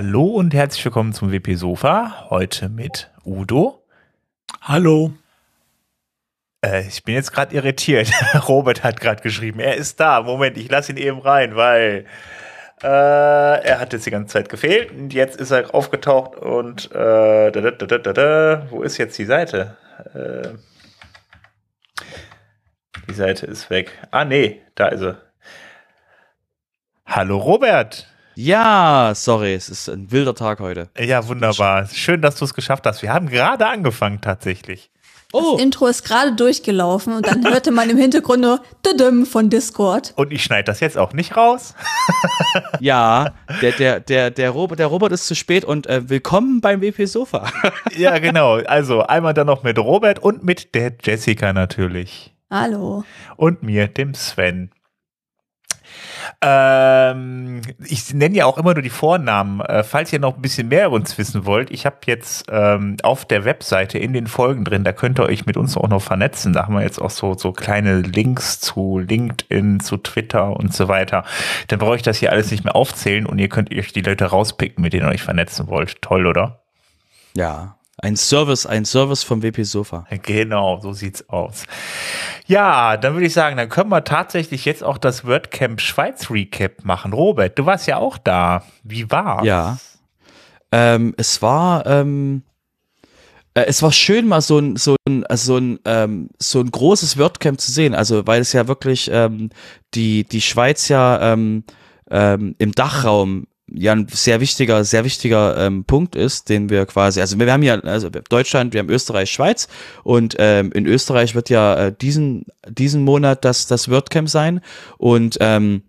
Hallo und herzlich willkommen zum WP Sofa. Heute mit Udo. Hallo. Äh, ich bin jetzt gerade irritiert. Robert hat gerade geschrieben, er ist da. Moment, ich lasse ihn eben rein, weil äh, er hat jetzt die ganze Zeit gefehlt und jetzt ist er aufgetaucht und äh, da, da, da, wo ist jetzt die Seite? Äh, die Seite ist weg. Ah nee, da ist er. Hallo Robert. Ja, sorry, es ist ein wilder Tag heute. Ja, wunderbar. Schön, dass du es geschafft hast. Wir haben gerade angefangen tatsächlich. Oh. Das Intro ist gerade durchgelaufen und dann hörte man im Hintergrund nur von Discord. Und ich schneide das jetzt auch nicht raus. ja, der, der, der, der, Robert, der Robert ist zu spät und äh, willkommen beim WP Sofa. ja, genau. Also einmal dann noch mit Robert und mit der Jessica natürlich. Hallo. Und mir, dem Sven. Ähm, ich nenne ja auch immer nur die Vornamen. Äh, falls ihr noch ein bisschen mehr über uns wissen wollt, ich habe jetzt ähm, auf der Webseite in den Folgen drin, da könnt ihr euch mit uns auch noch vernetzen. Da haben wir jetzt auch so, so kleine Links zu LinkedIn, zu Twitter und so weiter. Dann brauche ich das hier alles nicht mehr aufzählen und ihr könnt euch die Leute rauspicken, mit denen ihr euch vernetzen wollt. Toll, oder? Ja, ein Service, ein Service vom WP Sofa. Genau, so sieht's aus. Ja, dann würde ich sagen, dann können wir tatsächlich jetzt auch das WordCamp Schweiz Recap machen. Robert, du warst ja auch da. Wie war? Ja. Ähm, es war, ähm, äh, es war schön, mal so ein, so ein, also so ein, ähm, so ein großes WordCamp zu sehen. Also, weil es ja wirklich ähm, die, die Schweiz ja ähm, ähm, im Dachraum ja ein sehr wichtiger, sehr wichtiger ähm, Punkt ist, den wir quasi, also wir haben ja, also Deutschland, wir haben Österreich, Schweiz und ähm, in Österreich wird ja äh, diesen, diesen Monat das, das WordCamp sein und ähm,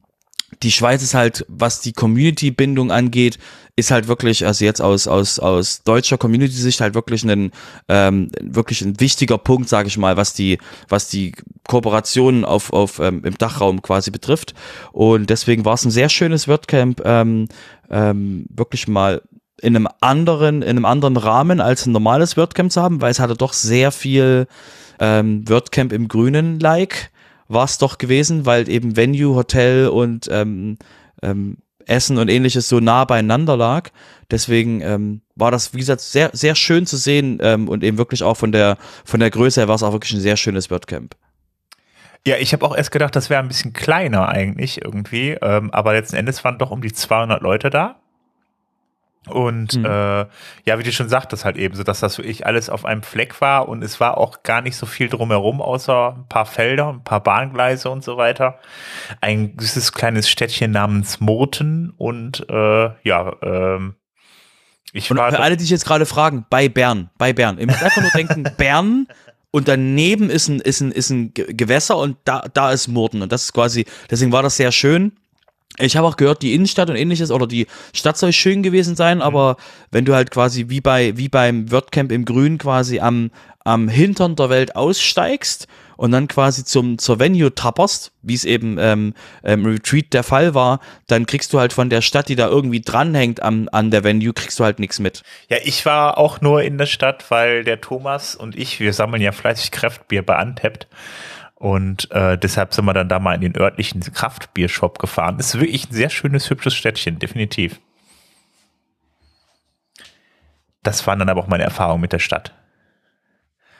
die Schweiz ist halt, was die Community-Bindung angeht, ist halt wirklich, also jetzt aus, aus, aus deutscher Community-Sicht halt wirklich ein, ähm, wirklich ein wichtiger Punkt, sage ich mal, was die, was die Kooperationen auf, auf, ähm, im Dachraum quasi betrifft. Und deswegen war es ein sehr schönes WordCamp, ähm, ähm, wirklich mal in einem anderen, in einem anderen Rahmen als ein normales WordCamp zu haben, weil es hatte doch sehr viel ähm, WordCamp im Grünen-like war es doch gewesen, weil eben Venue, Hotel und ähm, ähm, Essen und ähnliches so nah beieinander lag. Deswegen ähm, war das, wie gesagt, sehr, sehr schön zu sehen ähm, und eben wirklich auch von der, von der Größe her war es auch wirklich ein sehr schönes WordCamp. Ja, ich habe auch erst gedacht, das wäre ein bisschen kleiner eigentlich irgendwie, ähm, aber letzten Endes waren doch um die 200 Leute da. Und mhm. äh, ja, wie du schon sagtest, halt eben so, dass das wirklich alles auf einem Fleck war und es war auch gar nicht so viel drumherum, außer ein paar Felder, ein paar Bahngleise und so weiter. Ein süßes kleines Städtchen namens Murten und äh, ja, ähm, ich und war für alle, die sich jetzt gerade fragen, bei Bern, bei Bern. Ihr müsst einfach nur denken, Bern und daneben ist ein, ist ein, ist ein Gewässer und da, da ist Murten. Und das ist quasi, deswegen war das sehr schön. Ich habe auch gehört, die Innenstadt und ähnliches oder die Stadt soll schön gewesen sein, mhm. aber wenn du halt quasi wie bei wie beim WordCamp im Grün quasi am am Hintern der Welt aussteigst und dann quasi zum zur Venue tapperst, wie es eben ähm, ähm, Retreat der Fall war, dann kriegst du halt von der Stadt, die da irgendwie dranhängt am, an der Venue, kriegst du halt nichts mit. Ja, ich war auch nur in der Stadt, weil der Thomas und ich, wir sammeln ja fleißig Kraftbier bei Anteppt. Und äh, deshalb sind wir dann da mal in den örtlichen Kraftbiershop gefahren. Ist wirklich ein sehr schönes, hübsches Städtchen, definitiv. Das waren dann aber auch meine Erfahrungen mit der Stadt.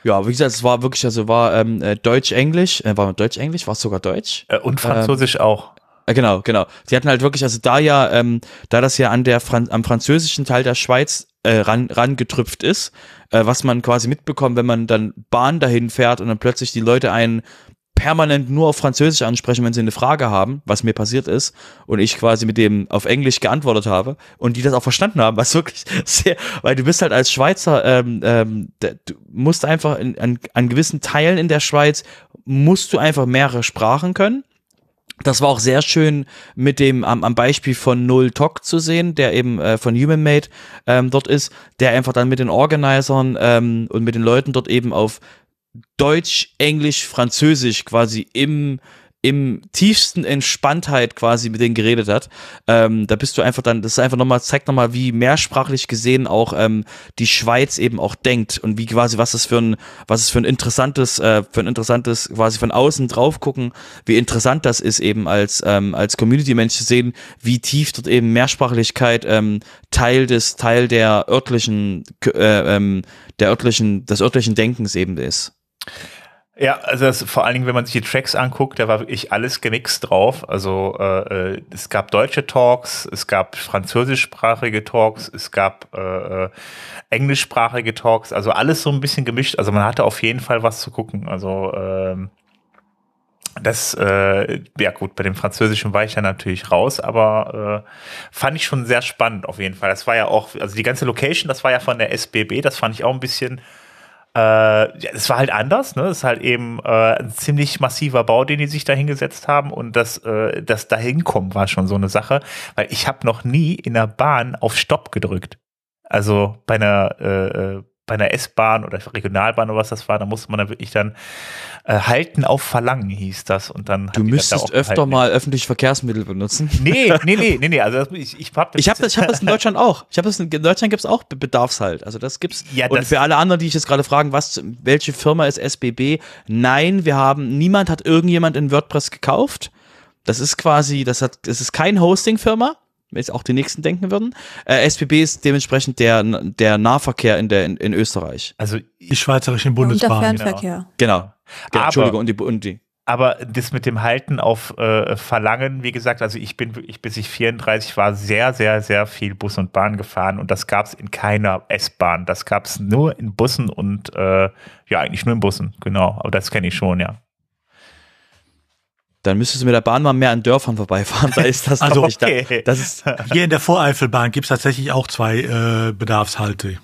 Ja, wie gesagt, es war wirklich, also war ähm, äh, Deutsch-Englisch, äh, war Deutsch-Englisch, war es sogar Deutsch? Äh, und Französisch ähm, auch. Äh, genau, genau. Die hatten halt wirklich, also da ja, ähm, da das ja an der Fran am französischen Teil der Schweiz äh, ran, rangetrüpft ist, äh, was man quasi mitbekommt, wenn man dann Bahn dahin fährt und dann plötzlich die Leute einen permanent nur auf Französisch ansprechen, wenn sie eine Frage haben, was mir passiert ist, und ich quasi mit dem auf Englisch geantwortet habe und die das auch verstanden haben, was wirklich sehr, weil du bist halt als Schweizer, ähm, ähm, du musst einfach in, an, an gewissen Teilen in der Schweiz, musst du einfach mehrere Sprachen können. Das war auch sehr schön mit dem am, am Beispiel von Null Talk zu sehen, der eben äh, von Human Made ähm, dort ist, der einfach dann mit den Organisern ähm, und mit den Leuten dort eben auf Deutsch, Englisch, Französisch quasi im im tiefsten Entspanntheit quasi mit denen geredet hat. Ähm, da bist du einfach dann, das ist einfach nochmal, zeigt nochmal, wie mehrsprachlich gesehen auch ähm, die Schweiz eben auch denkt und wie quasi, was es für ein, was es für ein interessantes, äh, für ein interessantes, quasi von außen drauf gucken, wie interessant das ist eben als, ähm, als Community-Mensch zu sehen, wie tief dort eben Mehrsprachlichkeit ähm, Teil des, Teil der örtlichen, äh, ähm, der örtlichen, des örtlichen Denkens eben ist. Ja, also das, vor allen Dingen, wenn man sich die Tracks anguckt, da war wirklich alles gemixt drauf. Also äh, äh, es gab deutsche Talks, es gab französischsprachige Talks, es gab äh, äh, englischsprachige Talks, also alles so ein bisschen gemischt. Also man hatte auf jeden Fall was zu gucken. Also ähm, das, äh, ja gut, bei dem Französischen war ich ja natürlich raus, aber äh, fand ich schon sehr spannend auf jeden Fall. Das war ja auch, also die ganze Location, das war ja von der SBB, das fand ich auch ein bisschen äh, ja, es war halt anders, ne? Es ist halt eben äh, ein ziemlich massiver Bau, den die sich da hingesetzt haben und das, äh, das dahinkommen war schon so eine Sache, weil ich habe noch nie in der Bahn auf Stopp gedrückt. Also bei einer äh, äh bei einer S-Bahn oder Regionalbahn oder was das war, da musste man dann wirklich dann äh, halten auf Verlangen hieß das und dann Du müsstest öfter mal öffentliche Verkehrsmittel benutzen. Nee, nee, nee, nee, nee, also das, ich, ich hab das Ich habe das, ich hab das in Deutschland auch. Ich habe das in, in Deutschland gibt's auch Bedarfshalt. Also das gibt's ja, und für alle anderen, die ich jetzt gerade fragen, was welche Firma ist SBB? Nein, wir haben niemand hat irgendjemand in WordPress gekauft. Das ist quasi, das hat das ist kein Hosting Firma jetzt auch die nächsten denken würden. Äh, SBB ist dementsprechend der, der Nahverkehr in, der, in, in Österreich. Also die schweizerischen Bundesbahn. Und der Fernverkehr. Genau. genau. Entschuldigung, und die, und die. Aber das mit dem Halten auf äh, Verlangen, wie gesagt, also ich bin ich bis ich 34 war sehr, sehr, sehr viel Bus und Bahn gefahren und das gab es in keiner S-Bahn. Das gab es nur in Bussen und äh, ja, eigentlich nur in Bussen, genau. Aber das kenne ich schon, ja. Dann müsstest du mit der Bahn mal mehr an Dörfern vorbeifahren. Da ist das also okay. Da, das ist hier in der Voreifelbahn gibt es tatsächlich auch zwei äh, Bedarfshalte.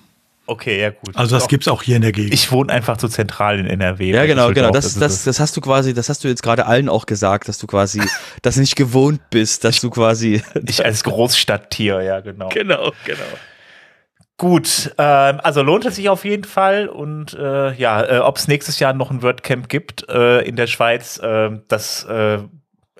Okay, ja gut. Also das gibt es auch hier in der Gegend. Ich wohne einfach zu zentral in NRW. Ja, genau, genau. Das, das, das, das hast du quasi, das hast du jetzt gerade allen auch gesagt, dass du quasi das nicht gewohnt bist, dass du quasi. ich als Großstadttier, ja, genau. Genau, genau. Gut, äh, also lohnt es sich auf jeden Fall und äh, ja, äh, ob es nächstes Jahr noch ein WordCamp gibt äh, in der Schweiz, äh, das äh,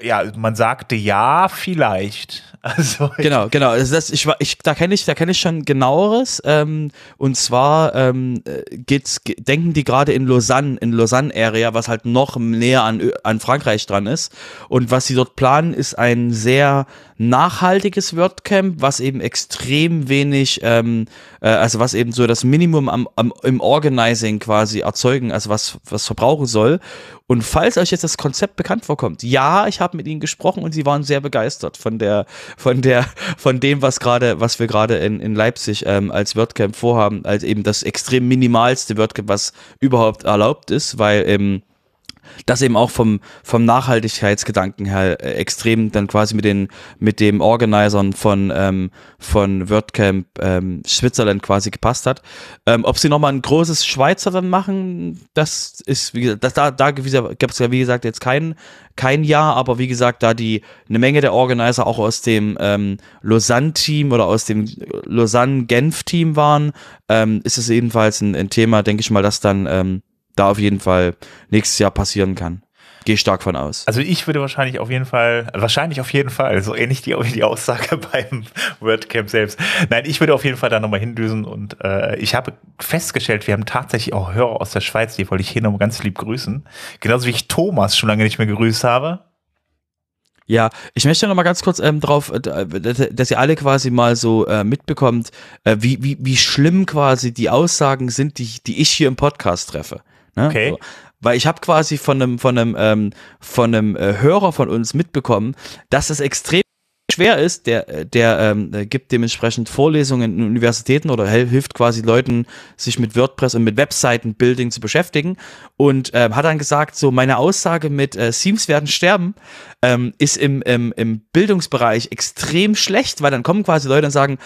ja, man sagte ja, vielleicht. Also genau, genau. Also das, ich, ich, da kenne ich, da kenne ich schon genaueres. Ähm, und zwar ähm, geht's, denken die gerade in Lausanne, in Lausanne Area, was halt noch näher an, an Frankreich dran ist. Und was sie dort planen, ist ein sehr nachhaltiges WordCamp, was eben extrem wenig, ähm, äh, also was eben so das Minimum am, am, im Organizing quasi erzeugen, also was, was verbrauchen soll. Und falls euch jetzt das Konzept bekannt vorkommt, ja, ich habe mit ihnen gesprochen und sie waren sehr begeistert von der, von der, von dem, was gerade, was wir gerade in, in Leipzig ähm, als WordCamp vorhaben, als eben das extrem minimalste WordCamp, was überhaupt erlaubt ist, weil ähm, das eben auch vom, vom Nachhaltigkeitsgedanken her äh, extrem dann quasi mit den, mit dem Organisern von, ähm, von WordCamp ähm, Switzerland quasi gepasst hat. Ähm, ob sie nochmal ein großes Schweizer dann machen, das ist, wie gesagt, das, da, da gab es ja wie gesagt jetzt kein, kein Jahr, aber wie gesagt, da die eine Menge der Organizer auch aus dem ähm, Lausanne-Team oder aus dem Lausanne-Genf-Team waren, ähm, ist es ebenfalls ein, ein Thema, denke ich mal, dass dann ähm, da auf jeden Fall nächstes Jahr passieren kann. Gehe stark von aus. Also ich würde wahrscheinlich auf jeden Fall, wahrscheinlich auf jeden Fall, so ähnlich die, die Aussage beim WordCamp selbst. Nein, ich würde auf jeden Fall da nochmal hindüsen und äh, ich habe festgestellt, wir haben tatsächlich auch Hörer aus der Schweiz, die wollte ich hier nochmal ganz lieb grüßen. Genauso wie ich Thomas schon lange nicht mehr gegrüßt habe. Ja, ich möchte noch mal ganz kurz ähm, drauf, äh, dass ihr alle quasi mal so äh, mitbekommt, äh, wie, wie, wie schlimm quasi die Aussagen sind, die, die ich hier im Podcast treffe. Ne? Okay. So. Weil ich habe quasi von einem, von einem, ähm, von einem äh, Hörer von uns mitbekommen, dass es extrem schwer ist, der, der ähm, gibt dementsprechend Vorlesungen in Universitäten oder hilft quasi Leuten, sich mit WordPress und mit Webseiten-Building zu beschäftigen und ähm, hat dann gesagt, so meine Aussage mit äh, Themes werden sterben ähm, ist im, im, im Bildungsbereich extrem schlecht, weil dann kommen quasi Leute und sagen,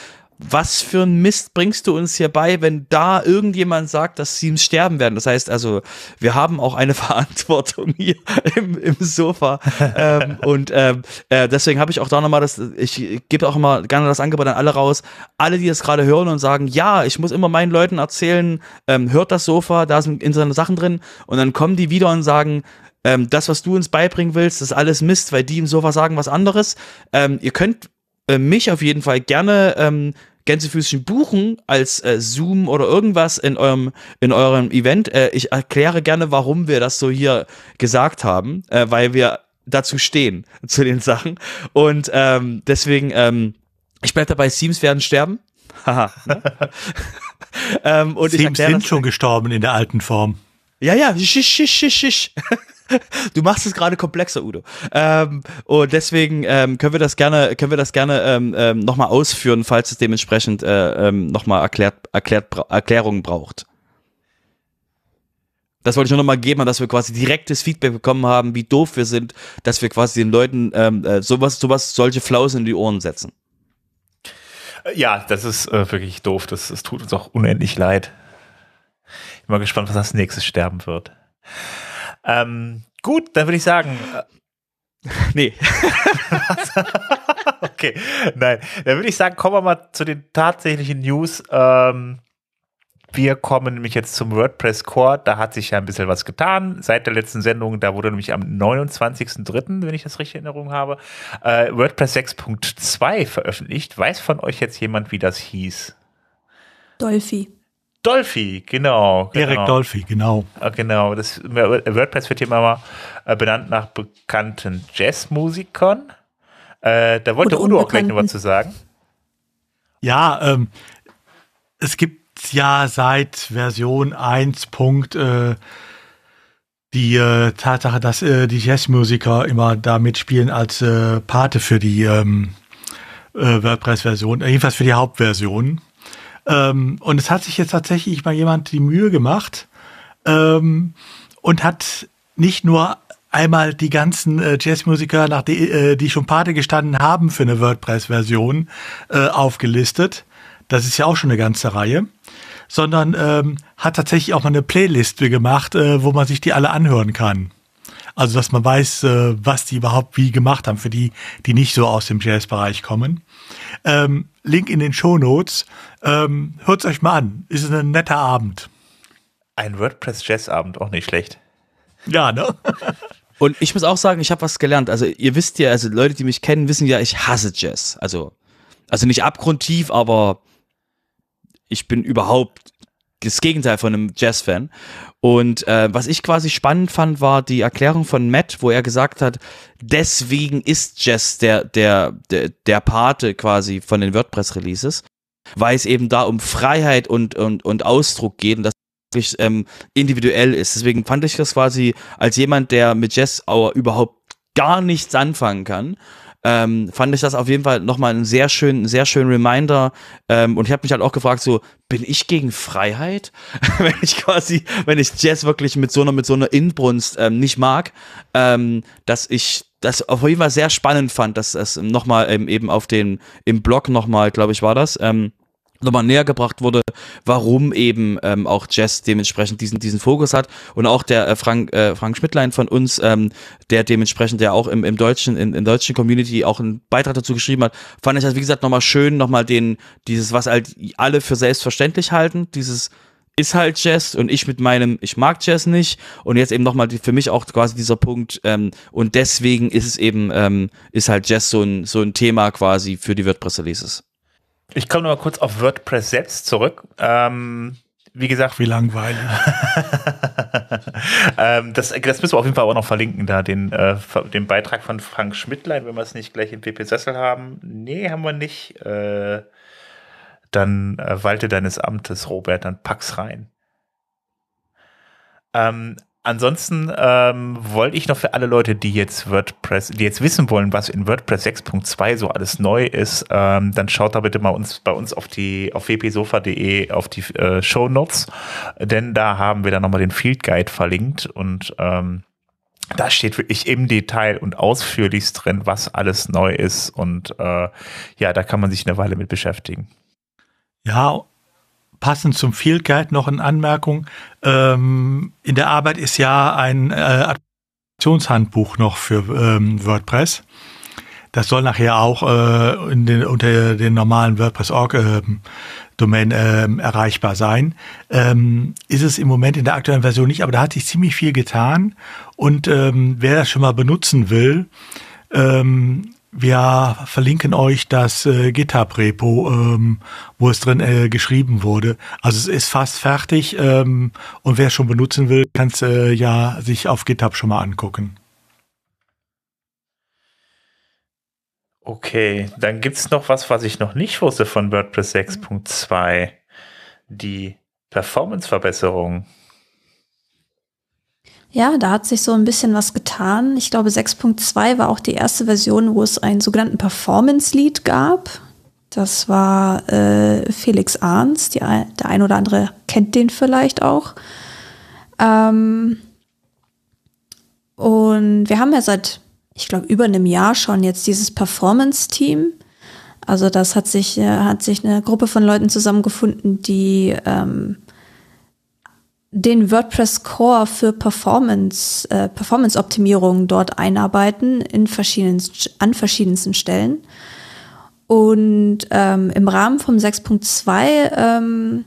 was für ein Mist bringst du uns hier bei, wenn da irgendjemand sagt, dass Teams sterben werden? Das heißt also, wir haben auch eine Verantwortung hier im, im Sofa. ähm, und ähm, äh, deswegen habe ich auch da nochmal das, ich gebe auch immer gerne das Angebot an alle raus. Alle, die das gerade hören und sagen, ja, ich muss immer meinen Leuten erzählen, ähm, hört das Sofa, da sind interessante Sachen drin. Und dann kommen die wieder und sagen, ähm, das, was du uns beibringen willst, ist alles Mist, weil die im Sofa sagen was anderes. Ähm, ihr könnt äh, mich auf jeden Fall gerne ähm, Gänsefüßchen buchen als äh, Zoom oder irgendwas in eurem, in eurem Event. Äh, ich erkläre gerne, warum wir das so hier gesagt haben, äh, weil wir dazu stehen, zu den Sachen. Und ähm, deswegen, ähm, ich bleibe dabei, Teams werden sterben. Haha. ne? ähm, und erkläre sind schon gestorben in der alten Form. ja, ja, schisch, schisch, schisch, schisch. Du machst es gerade komplexer, Udo. Ähm, und deswegen ähm, können wir das gerne, können wir das gerne ähm, ähm, nochmal ausführen, falls es dementsprechend äh, ähm, nochmal erklärt, erklärt, Erklärungen braucht. Das wollte ich nur nochmal geben, dass wir quasi direktes Feedback bekommen haben, wie doof wir sind, dass wir quasi den Leuten ähm, äh, sowas, sowas, solche Flausen in die Ohren setzen. Äh, Ja, das ist äh, wirklich doof. Das, das tut uns auch unendlich leid. Ich bin mal gespannt, was als nächstes sterben wird. Ähm, gut, dann würde ich sagen, äh, Nee. okay, nein, dann würde ich sagen, kommen wir mal zu den tatsächlichen News. Ähm, wir kommen nämlich jetzt zum WordPress Core. Da hat sich ja ein bisschen was getan seit der letzten Sendung. Da wurde nämlich am 29.03., wenn ich das richtig in Erinnerung habe, äh, WordPress 6.2 veröffentlicht. Weiß von euch jetzt jemand, wie das hieß? Dolphy. Dolphy, genau. Erik genau. Dolphy, genau. Ah, Genau, das WordPress wird hier immer äh, benannt nach bekannten Jazzmusikern. Äh, da wollte Udo auch gleich noch was zu sagen. Ja, ähm, es gibt ja seit Version 1. Punkt, äh, die äh, Tatsache, dass äh, die Jazzmusiker immer da mitspielen als äh, Pate für die ähm, äh, WordPress-Version, jedenfalls für die Hauptversion. Ähm, und es hat sich jetzt tatsächlich mal jemand die Mühe gemacht ähm, und hat nicht nur einmal die ganzen äh, Jazzmusiker, nach die, äh, die schon Pate gestanden haben für eine WordPress-Version, äh, aufgelistet. Das ist ja auch schon eine ganze Reihe. Sondern ähm, hat tatsächlich auch mal eine Playliste gemacht, äh, wo man sich die alle anhören kann. Also, dass man weiß, äh, was die überhaupt wie gemacht haben, für die, die nicht so aus dem Jazz-Bereich kommen. Ähm, Link in den Show Notes. Ähm, Hört's euch mal an. Ist ein netter Abend. Ein WordPress-Jazzabend, auch nicht schlecht. Ja, ne? Und ich muss auch sagen, ich habe was gelernt. Also ihr wisst ja, also Leute, die mich kennen, wissen ja, ich hasse Jazz. Also, also nicht abgrundtief, aber ich bin überhaupt das Gegenteil von einem Jazz-Fan. Und äh, was ich quasi spannend fand, war die Erklärung von Matt, wo er gesagt hat, deswegen ist Jazz der, der, der, der Pate quasi von den WordPress-Releases, weil es eben da um Freiheit und, und, und Ausdruck geht und das wirklich ähm, individuell ist. Deswegen fand ich das quasi als jemand, der mit auch überhaupt gar nichts anfangen kann, ähm, fand ich das auf jeden Fall nochmal einen sehr schönen, sehr schönen Reminder. Ähm, und ich habe mich halt auch gefragt, so, bin ich gegen Freiheit? wenn ich quasi, wenn ich Jazz wirklich mit so einer, mit so einer Inbrunst ähm, nicht mag, ähm, dass ich das auf jeden Fall sehr spannend fand, dass es nochmal ähm, eben auf den, im Blog nochmal, glaube ich, war das, ähm, nochmal näher gebracht wurde, warum eben ähm, auch Jazz dementsprechend diesen diesen Fokus hat und auch der äh, Frank äh, Frank Schmidtlein von uns, ähm, der dementsprechend ja auch im, im deutschen in, in deutschen Community auch einen Beitrag dazu geschrieben hat, fand ich das wie gesagt nochmal schön, nochmal den dieses was halt alle für selbstverständlich halten, dieses ist halt Jazz und ich mit meinem, ich mag Jazz nicht und jetzt eben nochmal für mich auch quasi dieser Punkt ähm, und deswegen ist es eben, ähm, ist halt Jazz so ein, so ein Thema quasi für die WordPress-Releases. Ich komme noch mal kurz auf WordPress selbst zurück. Ähm, wie gesagt, Wie langweilig. ähm, das, das müssen wir auf jeden Fall auch noch verlinken, da den, äh, den Beitrag von Frank Schmidtlein, wenn wir es nicht gleich im PP Sessel haben. Nee, haben wir nicht. Äh, dann äh, walte deines Amtes, Robert, dann pack's rein. Ähm, ansonsten ähm, wollte ich noch für alle Leute, die jetzt WordPress, die jetzt wissen wollen, was in WordPress 6.2 so alles neu ist, ähm, dann schaut da bitte mal uns bei uns auf die auf wpsofa.de auf die äh, Show Notes, denn da haben wir dann nochmal den Field Guide verlinkt und ähm, da steht wirklich im Detail und ausführlichst drin, was alles neu ist und äh, ja, da kann man sich eine Weile mit beschäftigen. Ja, passend zum Field Guide noch eine Anmerkung. Ähm, in der Arbeit ist ja ein äh, Aktionshandbuch noch für ähm, WordPress. Das soll nachher auch äh, den, unter den normalen WordPress.org ähm, Domain ähm, erreichbar sein. Ähm, ist es im Moment in der aktuellen Version nicht, aber da hat sich ziemlich viel getan. Und ähm, wer das schon mal benutzen will, ähm, wir verlinken euch das äh, GitHub-Repo, ähm, wo es drin äh, geschrieben wurde. Also es ist fast fertig ähm, und wer es schon benutzen will, kann es äh, ja sich auf GitHub schon mal angucken. Okay, dann gibt es noch was, was ich noch nicht wusste von WordPress 6.2. Die Performance-Verbesserung. Ja, da hat sich so ein bisschen was getan. Ich glaube, 6.2 war auch die erste Version, wo es einen sogenannten Performance-Lead gab. Das war äh, Felix Arns. Die, der ein oder andere kennt den vielleicht auch. Ähm, und wir haben ja seit, ich glaube, über einem Jahr schon jetzt dieses Performance-Team. Also das hat sich, äh, hat sich eine Gruppe von Leuten zusammengefunden, die ähm, den WordPress Core für Performance, äh, Performance-Optimierung dort einarbeiten in verschiedenen, an verschiedensten Stellen. Und ähm, im Rahmen vom 6.2 ähm,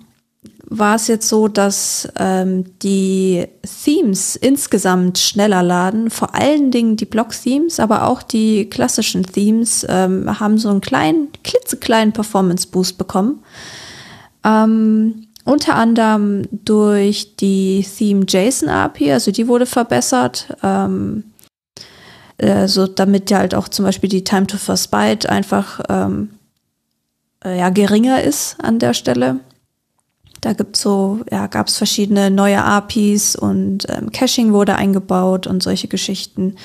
war es jetzt so, dass ähm, die Themes insgesamt schneller laden. Vor allen Dingen die Block-Themes, aber auch die klassischen Themes ähm, haben so einen kleinen, klitzekleinen Performance-Boost bekommen. Ähm, unter anderem durch die Theme JSON API, also die wurde verbessert, ähm, äh, so damit ja halt auch zum Beispiel die Time to First Byte einfach ähm, äh, ja, geringer ist an der Stelle. Da gibt's so, ja, gab es verschiedene neue APIs und ähm, Caching wurde eingebaut und solche Geschichten.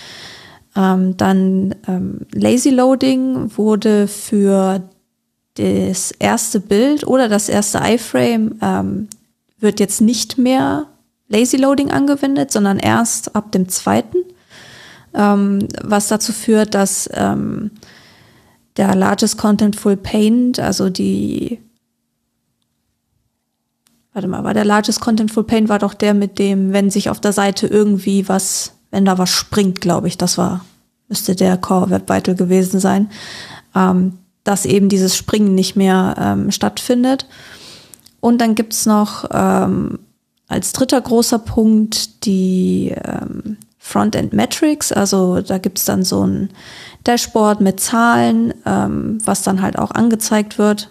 Ähm, dann ähm, Lazy Loading wurde für das erste Bild oder das erste iFrame ähm, wird jetzt nicht mehr Lazy Loading angewendet, sondern erst ab dem zweiten, ähm, was dazu führt, dass ähm, der Largest Contentful Paint, also die Warte mal, war der Largest Contentful Paint war doch der mit dem, wenn sich auf der Seite irgendwie was, wenn da was springt, glaube ich, das war, müsste der Core Web Vital gewesen sein. Ähm, dass eben dieses Springen nicht mehr ähm, stattfindet. Und dann gibt's noch ähm, als dritter großer Punkt die ähm, Frontend Metrics. Also da gibt's dann so ein Dashboard mit Zahlen, ähm, was dann halt auch angezeigt wird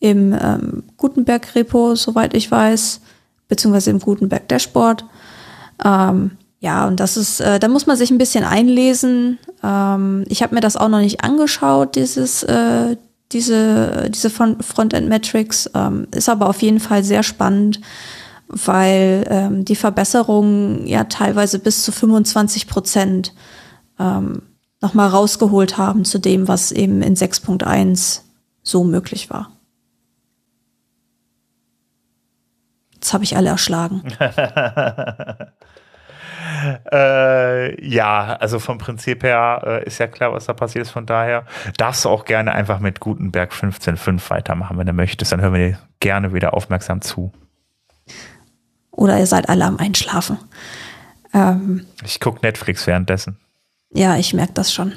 im ähm, Gutenberg-Repo, soweit ich weiß, beziehungsweise im Gutenberg-Dashboard. Ähm, ja, und das ist, äh, da muss man sich ein bisschen einlesen. Ähm, ich habe mir das auch noch nicht angeschaut, dieses, äh, diese, diese Frontend Metrics. Ähm, ist aber auf jeden Fall sehr spannend, weil ähm, die Verbesserungen ja teilweise bis zu 25 Prozent ähm, nochmal rausgeholt haben zu dem, was eben in 6.1 so möglich war. Jetzt habe ich alle erschlagen. Äh, ja, also vom Prinzip her äh, ist ja klar, was da passiert ist. Von daher darfst du auch gerne einfach mit Gutenberg 15.5 weitermachen, wenn du möchtest. Dann hören wir dir gerne wieder aufmerksam zu. Oder ihr seid alle am Einschlafen. Ähm, ich gucke Netflix währenddessen. Ja, ich merke das schon.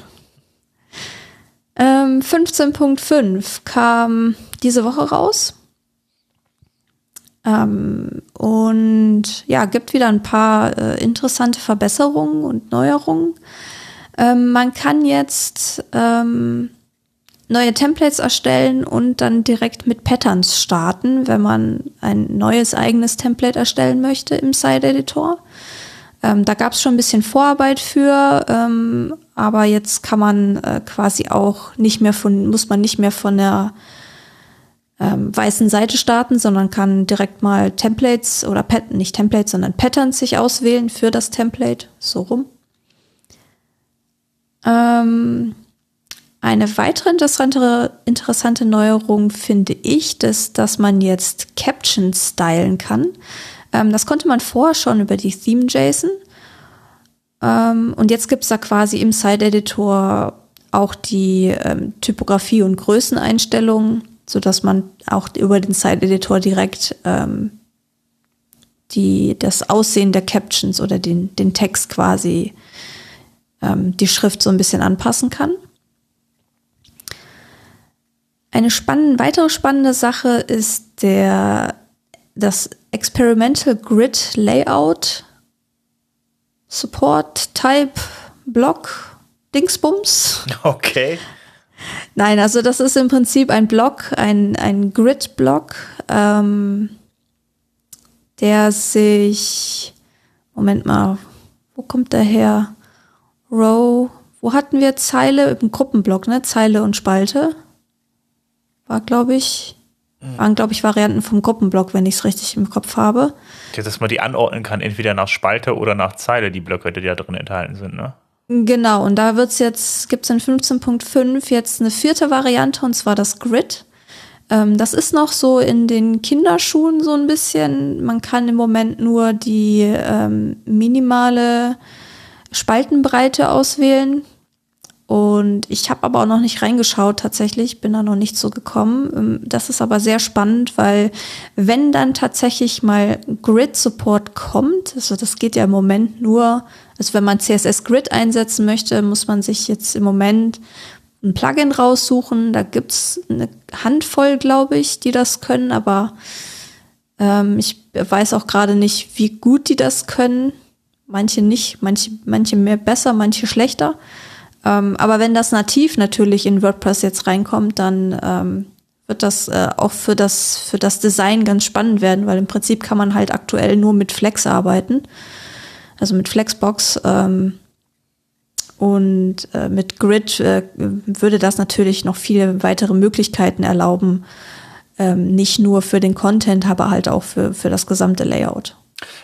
Ähm, 15.5 kam diese Woche raus. Ähm, und ja, gibt wieder ein paar äh, interessante Verbesserungen und Neuerungen. Ähm, man kann jetzt ähm, neue Templates erstellen und dann direkt mit Patterns starten, wenn man ein neues eigenes Template erstellen möchte im Side-Editor. Ähm, da gab es schon ein bisschen Vorarbeit für, ähm, aber jetzt kann man äh, quasi auch nicht mehr von, muss man nicht mehr von der ähm, weißen Seite starten, sondern kann direkt mal Templates oder Pat nicht Templates, sondern Patterns sich auswählen für das Template, so rum. Ähm, eine weitere interessante, interessante Neuerung finde ich, dass, dass man jetzt Captions stylen kann. Ähm, das konnte man vorher schon über die Theme-JSON. Ähm, und jetzt gibt es da quasi im Side-Editor auch die ähm, Typografie- und Größeneinstellungen so dass man auch über den Site-Editor direkt ähm, die, das Aussehen der Captions oder den, den Text quasi, ähm, die Schrift so ein bisschen anpassen kann. Eine spannende, weitere spannende Sache ist der, das Experimental Grid Layout Support Type Block Dingsbums. Okay. Nein, also das ist im Prinzip ein Block, ein, ein Grid-Block, ähm, der sich, Moment mal, wo kommt der her? Row, wo hatten wir Zeile? Im Gruppenblock, ne? Zeile und Spalte. War, glaube ich, waren, glaube ich, Varianten vom Gruppenblock, wenn ich es richtig im Kopf habe. Dass man die anordnen kann, entweder nach Spalte oder nach Zeile, die Blöcke, die da drin enthalten sind, ne? Genau, und da wird's jetzt, gibt's in 15.5 jetzt eine vierte Variante, und zwar das Grid. Ähm, das ist noch so in den Kinderschuhen so ein bisschen. Man kann im Moment nur die ähm, minimale Spaltenbreite auswählen. Und ich habe aber auch noch nicht reingeschaut tatsächlich, bin da noch nicht so gekommen. Ähm, das ist aber sehr spannend, weil wenn dann tatsächlich mal Grid-Support kommt, also das geht ja im Moment nur, also wenn man CSS Grid einsetzen möchte, muss man sich jetzt im Moment ein Plugin raussuchen. Da gibt's eine Handvoll, glaube ich, die das können, aber ähm, ich weiß auch gerade nicht, wie gut die das können. Manche nicht, manche, manche mehr besser, manche schlechter. Ähm, aber wenn das nativ natürlich in WordPress jetzt reinkommt, dann ähm, wird das äh, auch für das, für das Design ganz spannend werden, weil im Prinzip kann man halt aktuell nur mit Flex arbeiten. Also mit Flexbox. Ähm, und äh, mit Grid äh, würde das natürlich noch viele weitere Möglichkeiten erlauben, ähm, nicht nur für den Content, aber halt auch für, für das gesamte Layout.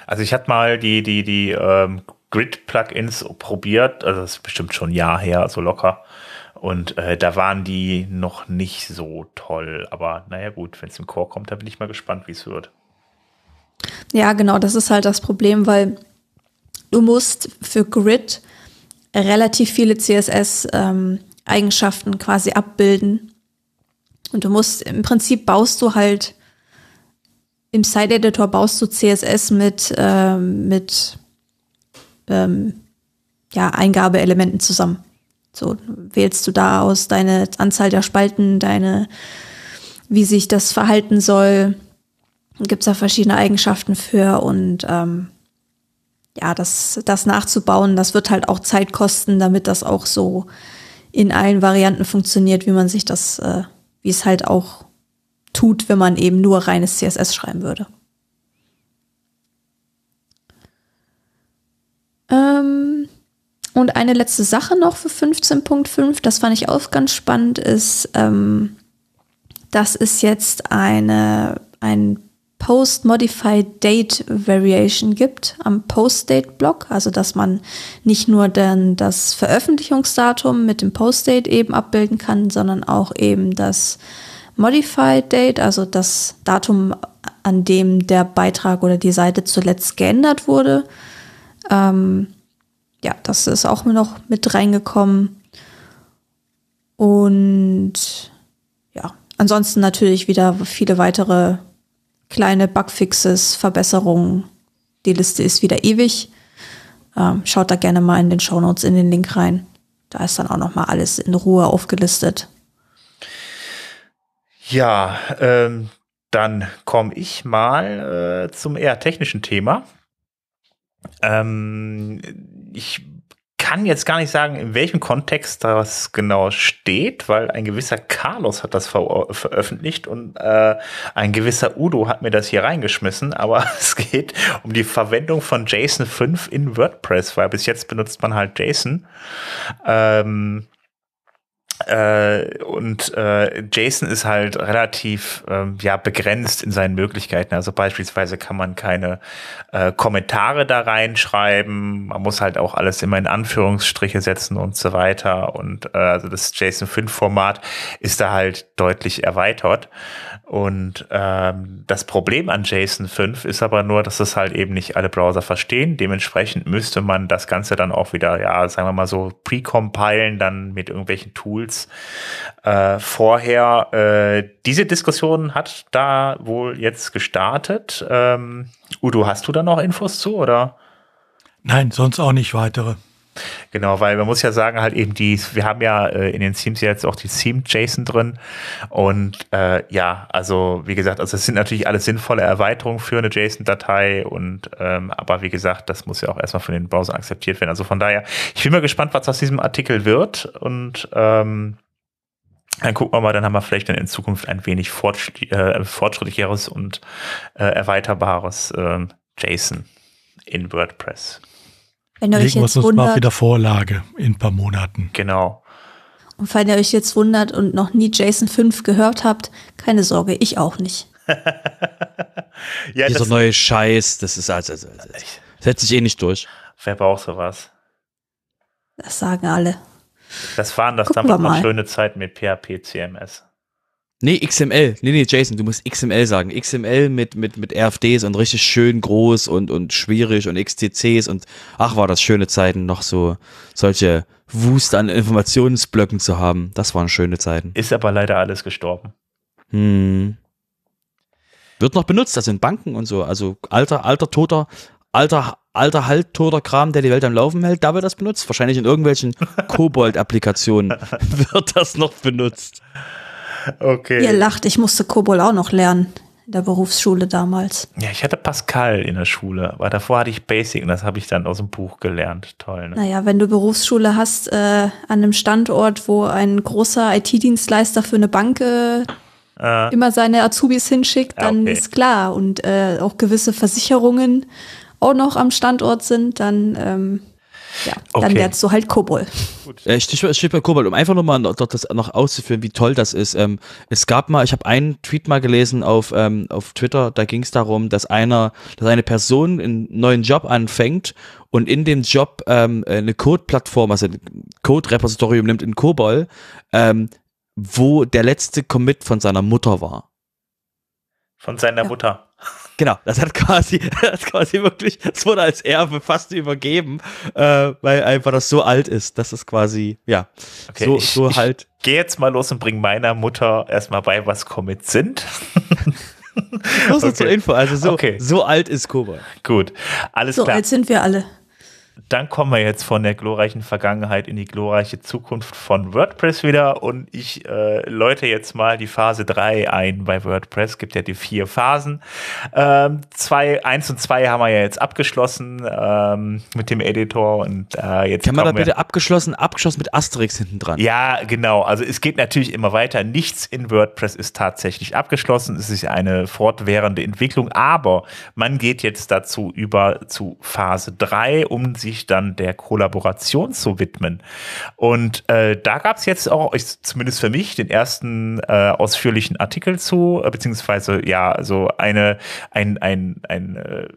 Also ich hatte mal die, die, die ähm, Grid-Plugins probiert, also das ist bestimmt schon ein Jahr her, so locker. Und äh, da waren die noch nicht so toll. Aber naja gut, wenn es im Core kommt, da bin ich mal gespannt, wie es wird. Ja, genau, das ist halt das Problem, weil du musst für Grid relativ viele CSS-Eigenschaften ähm, quasi abbilden. Und du musst, im Prinzip baust du halt, im Side-Editor baust du CSS mit, ähm, mit ähm, ja, Eingabeelementen zusammen. So wählst du da aus deine Anzahl der Spalten, deine, wie sich das verhalten soll. Gibt es da verschiedene Eigenschaften für und ähm, ja, das, das nachzubauen, das wird halt auch Zeit kosten, damit das auch so in allen Varianten funktioniert, wie man sich das, äh, wie es halt auch tut, wenn man eben nur reines CSS schreiben würde. Ähm, und eine letzte Sache noch für 15.5, das fand ich auch ganz spannend, ist, ähm, das ist jetzt eine, ein Post-Modified Date Variation gibt am Post-Date-Block, also dass man nicht nur dann das Veröffentlichungsdatum mit dem Post-Date eben abbilden kann, sondern auch eben das Modified Date, also das Datum, an dem der Beitrag oder die Seite zuletzt geändert wurde. Ähm, ja, das ist auch noch mit reingekommen. Und ja, ansonsten natürlich wieder viele weitere kleine Bugfixes, Verbesserungen. Die Liste ist wieder ewig. Ähm, schaut da gerne mal in den Shownotes in den Link rein. Da ist dann auch noch mal alles in Ruhe aufgelistet. Ja, ähm, dann komme ich mal äh, zum eher technischen Thema. Ähm, ich kann jetzt gar nicht sagen, in welchem Kontext das genau steht, weil ein gewisser Carlos hat das ver veröffentlicht und äh, ein gewisser Udo hat mir das hier reingeschmissen, aber es geht um die Verwendung von JSON 5 in WordPress, weil bis jetzt benutzt man halt JSON. Ähm, äh, und äh, JSON ist halt relativ ähm, ja begrenzt in seinen Möglichkeiten. Also beispielsweise kann man keine äh, Kommentare da reinschreiben. Man muss halt auch alles immer in Anführungsstriche setzen und so weiter. Und äh, also das JSON 5 Format ist da halt deutlich erweitert. Und ähm, das Problem an JSON 5 ist aber nur, dass das halt eben nicht alle Browser verstehen. Dementsprechend müsste man das Ganze dann auch wieder, ja, sagen wir mal so, precompilen, dann mit irgendwelchen Tools äh, vorher. Äh, diese Diskussion hat da wohl jetzt gestartet. Ähm, Udo, hast du da noch Infos zu, oder? Nein, sonst auch nicht weitere. Genau, weil man muss ja sagen, halt eben die, wir haben ja äh, in den Themes jetzt auch die Theme JSON drin und äh, ja, also wie gesagt, also es sind natürlich alles sinnvolle Erweiterungen für eine JSON-Datei und ähm, aber wie gesagt, das muss ja auch erstmal von den Browsern akzeptiert werden. Also von daher, ich bin mal gespannt, was aus diesem Artikel wird und ähm, dann gucken wir mal, dann haben wir vielleicht dann in Zukunft ein wenig fortschritt, äh, fortschrittlicheres und äh, erweiterbares äh, JSON in WordPress. Wenn ihr euch jetzt uns mal wundert, wieder Vorlage in ein paar Monaten. Genau. und wenn ihr euch jetzt wundert und noch nie JSON 5 gehört habt, keine Sorge, ich auch nicht. ja, Dieser das, neue Scheiß, das ist also, also, also setzt sich eh nicht durch. wer braucht sowas? Das sagen alle. Das waren das Gucken damals wir noch mal. schöne Zeiten mit PHP CMS. Nee, XML. Nee, nee, Jason, du musst XML sagen. XML mit, mit, mit RFDs und richtig schön groß und, und schwierig und XTCs und ach, war das schöne Zeiten, noch so solche Wust an Informationsblöcken zu haben. Das waren schöne Zeiten. Ist aber leider alles gestorben. Hm. Wird noch benutzt, also in Banken und so. Also alter, alter, toter, alter, alter, halbtoter Kram, der die Welt am Laufen hält, da wird das benutzt. Wahrscheinlich in irgendwelchen Kobold-Applikationen wird das noch benutzt. Okay. Ihr lacht, ich musste Kobol auch noch lernen. In der Berufsschule damals. Ja, ich hatte Pascal in der Schule, aber davor hatte ich Basic und das habe ich dann aus dem Buch gelernt. Toll, ne? Naja, wenn du Berufsschule hast äh, an einem Standort, wo ein großer IT-Dienstleister für eine Bank äh, Äh, immer seine Azubis hinschickt, dann okay. ist klar. Und äh, auch gewisse Versicherungen auch noch am Standort sind, dann, ähm, ja, dann Okay. lernst du halt Kobol. Äh, Stichwort, Stichwort Kobalt, um einfach nochmal noch, das noch auszuführen, wie toll das ist. Ähm, es gab mal, ich habe einen Tweet mal gelesen auf, ähm, auf Twitter, da ging es darum, dass einer, dass eine Person einen neuen Job anfängt und in dem Job ähm, eine Code-Plattform, also ein Code-Repositorium nimmt in Kobol, ähm, wo der letzte Commit von seiner Mutter war. von seiner Ja. Mutter. Genau, das hat quasi, das quasi wirklich, das wurde als Erbe fast übergeben, äh, weil einfach das so alt ist, dass es quasi, ja, Okay, so, ich- so ich- halt. Geh jetzt mal los und bring meiner Mutter erstmal bei, was Commits sind. Nur so Okay. zur Info, also so, Okay. so alt ist Kobalt. Gut, alles So klar. alt sind wir alle. Dann kommen wir jetzt von der glorreichen Vergangenheit in die glorreiche Zukunft von WordPress wieder und ich äh, läute jetzt mal die Phase 3 ein bei WordPress. Gibt ja die vier Phasen. Ähm, zwei, eins und zwei haben wir ja jetzt abgeschlossen ähm, mit dem Editor und äh, jetzt Kann man da bitte abgeschlossen, abgeschlossen mit Asterix hinten dran? Ja, genau. Also es geht natürlich immer weiter. Nichts in WordPress ist tatsächlich abgeschlossen. Es ist eine fortwährende Entwicklung, aber man geht jetzt dazu über zu Phase 3, um sich dann der Kollaboration zu widmen. Und äh, da gab es jetzt auch, ich, zumindest für mich, den ersten äh, ausführlichen Artikel zu, äh, beziehungsweise ja, so eine, ein, ein, ein äh,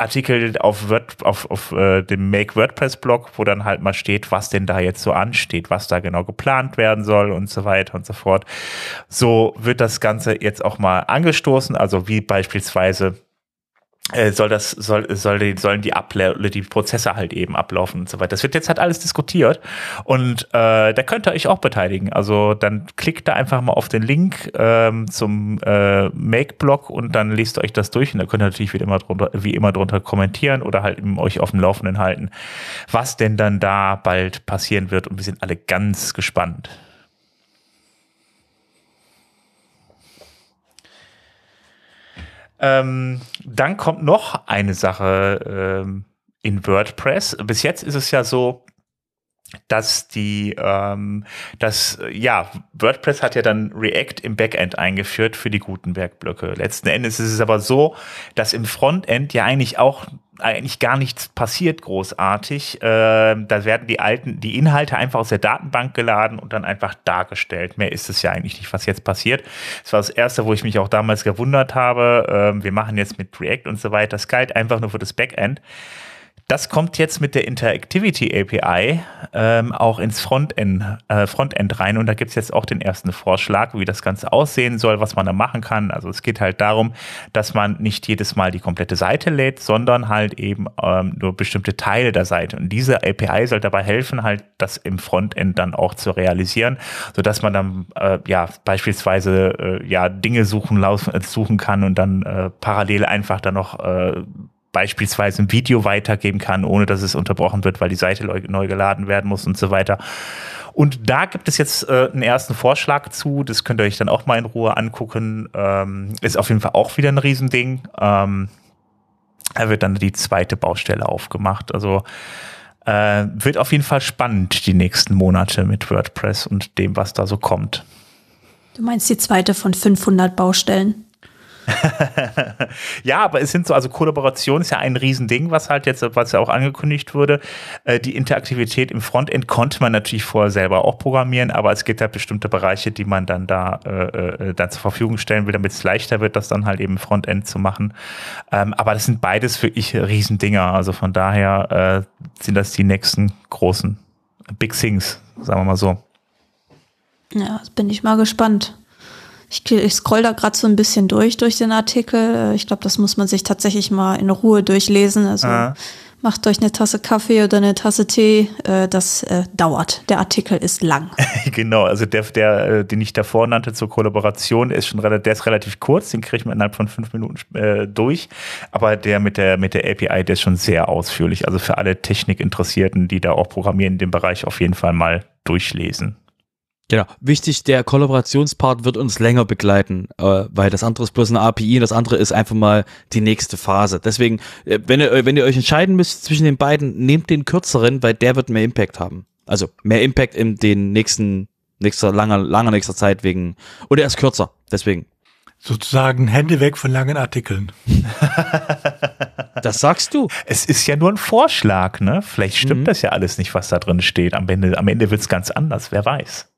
Artikel auf, Word, auf, auf äh, dem Make WordPress Blog, wo dann halt mal steht, was denn da jetzt so ansteht, was da genau geplant werden soll und so weiter und so fort. So wird das Ganze jetzt auch mal angestoßen, also wie beispielsweise soll das soll soll die, sollen die Abla die Prozesse halt eben ablaufen und so weiter. Das wird jetzt halt alles diskutiert und äh, da könnt ihr euch auch beteiligen. Also dann klickt da einfach mal auf den Link ähm, zum äh, Make-Blog und dann liest ihr euch das durch und da könnt ihr natürlich wie immer drunter, wie immer drunter kommentieren oder halt eben euch auf dem Laufenden halten, was denn dann da bald passieren wird und wir sind alle ganz gespannt. Ähm, dann kommt noch eine Sache ähm, in WordPress. Bis jetzt ist es ja so, dass die, ähm, dass, äh, ja, WordPress hat ja dann React im Backend eingeführt für die Gutenberg-Blöcke. Letzten Endes ist es aber so, dass im Frontend ja eigentlich auch eigentlich gar nichts passiert großartig. Ähm, da werden die alten, die Inhalte einfach aus der Datenbank geladen und dann einfach dargestellt. Mehr ist es ja eigentlich nicht, was jetzt passiert. Das war das erste, wo ich mich auch damals gewundert habe. Ähm, wir machen jetzt mit React und so weiter. Das galt einfach nur für das Backend. Das kommt jetzt mit der Interactivity API ähm, auch ins Frontend, äh, Frontend rein und da gibt es jetzt auch den ersten Vorschlag, wie das Ganze aussehen soll, was man da machen kann. Also es geht halt darum, dass man nicht jedes Mal die komplette Seite lädt, sondern halt eben ähm, nur bestimmte Teile der Seite. Und diese API soll dabei helfen, halt das im Frontend dann auch zu realisieren, sodass man dann äh, ja beispielsweise äh, ja Dinge suchen, laufen, suchen kann und dann äh, parallel einfach dann noch äh, beispielsweise ein Video weitergeben kann, ohne dass es unterbrochen wird, weil die Seite neu geladen werden muss und so weiter. Und da gibt es jetzt äh, einen ersten Vorschlag zu, das könnt ihr euch dann auch mal in Ruhe angucken. Ähm, ist auf jeden Fall auch wieder ein Riesending. Ähm, da wird dann die zweite Baustelle aufgemacht. Also äh, wird auf jeden Fall spannend die nächsten Monate mit WordPress und dem, was da so kommt. Du meinst die zweite von 500 Baustellen? ja, aber es sind so, also Kollaboration ist ja ein Riesending, was halt jetzt, was ja auch angekündigt wurde. Äh, die Interaktivität im Frontend konnte man natürlich vorher selber auch programmieren, aber es gibt ja bestimmte Bereiche, die man dann da äh, äh, dann zur Verfügung stellen will, damit es leichter wird, das dann halt eben Frontend zu machen. Ähm, aber das sind beides wirklich Riesendinger. Also von daher äh, sind das die nächsten großen Big Things, sagen wir mal so. Ja, bin ich mal gespannt. Ich, ich scroll da gerade so ein bisschen durch durch den Artikel. Ich glaube, das muss man sich tatsächlich mal in Ruhe durchlesen. Also ah. macht euch eine Tasse Kaffee oder eine Tasse Tee. Äh, das äh, dauert. Der Artikel ist lang. genau, also der, der, äh, den ich davor nannte zur Kollaboration, ist schon relativ, der ist relativ kurz. Den kriegt man innerhalb von fünf Minuten äh, durch. Aber der mit der mit der API, der ist schon sehr ausführlich. Also für alle Technikinteressierten, die da auch programmieren in dem Bereich, auf jeden Fall mal durchlesen. Genau. Wichtig, der Kollaborationspart wird uns länger begleiten, äh, weil das andere ist bloß eine API und das andere ist einfach mal die nächste Phase. Deswegen, äh, wenn, ihr, wenn ihr euch entscheiden müsst zwischen den beiden, nehmt den kürzeren, weil der wird mehr Impact haben. Also mehr Impact in den nächsten, nächster, langer, langer nächster Zeit wegen, oder er ist kürzer, deswegen. Sozusagen Hände weg von langen Artikeln. das sagst du. Es ist ja nur ein Vorschlag, ne? Vielleicht stimmt mhm. das ja alles nicht, was da drin steht. Am Ende, am Ende wird es ganz anders, wer weiß.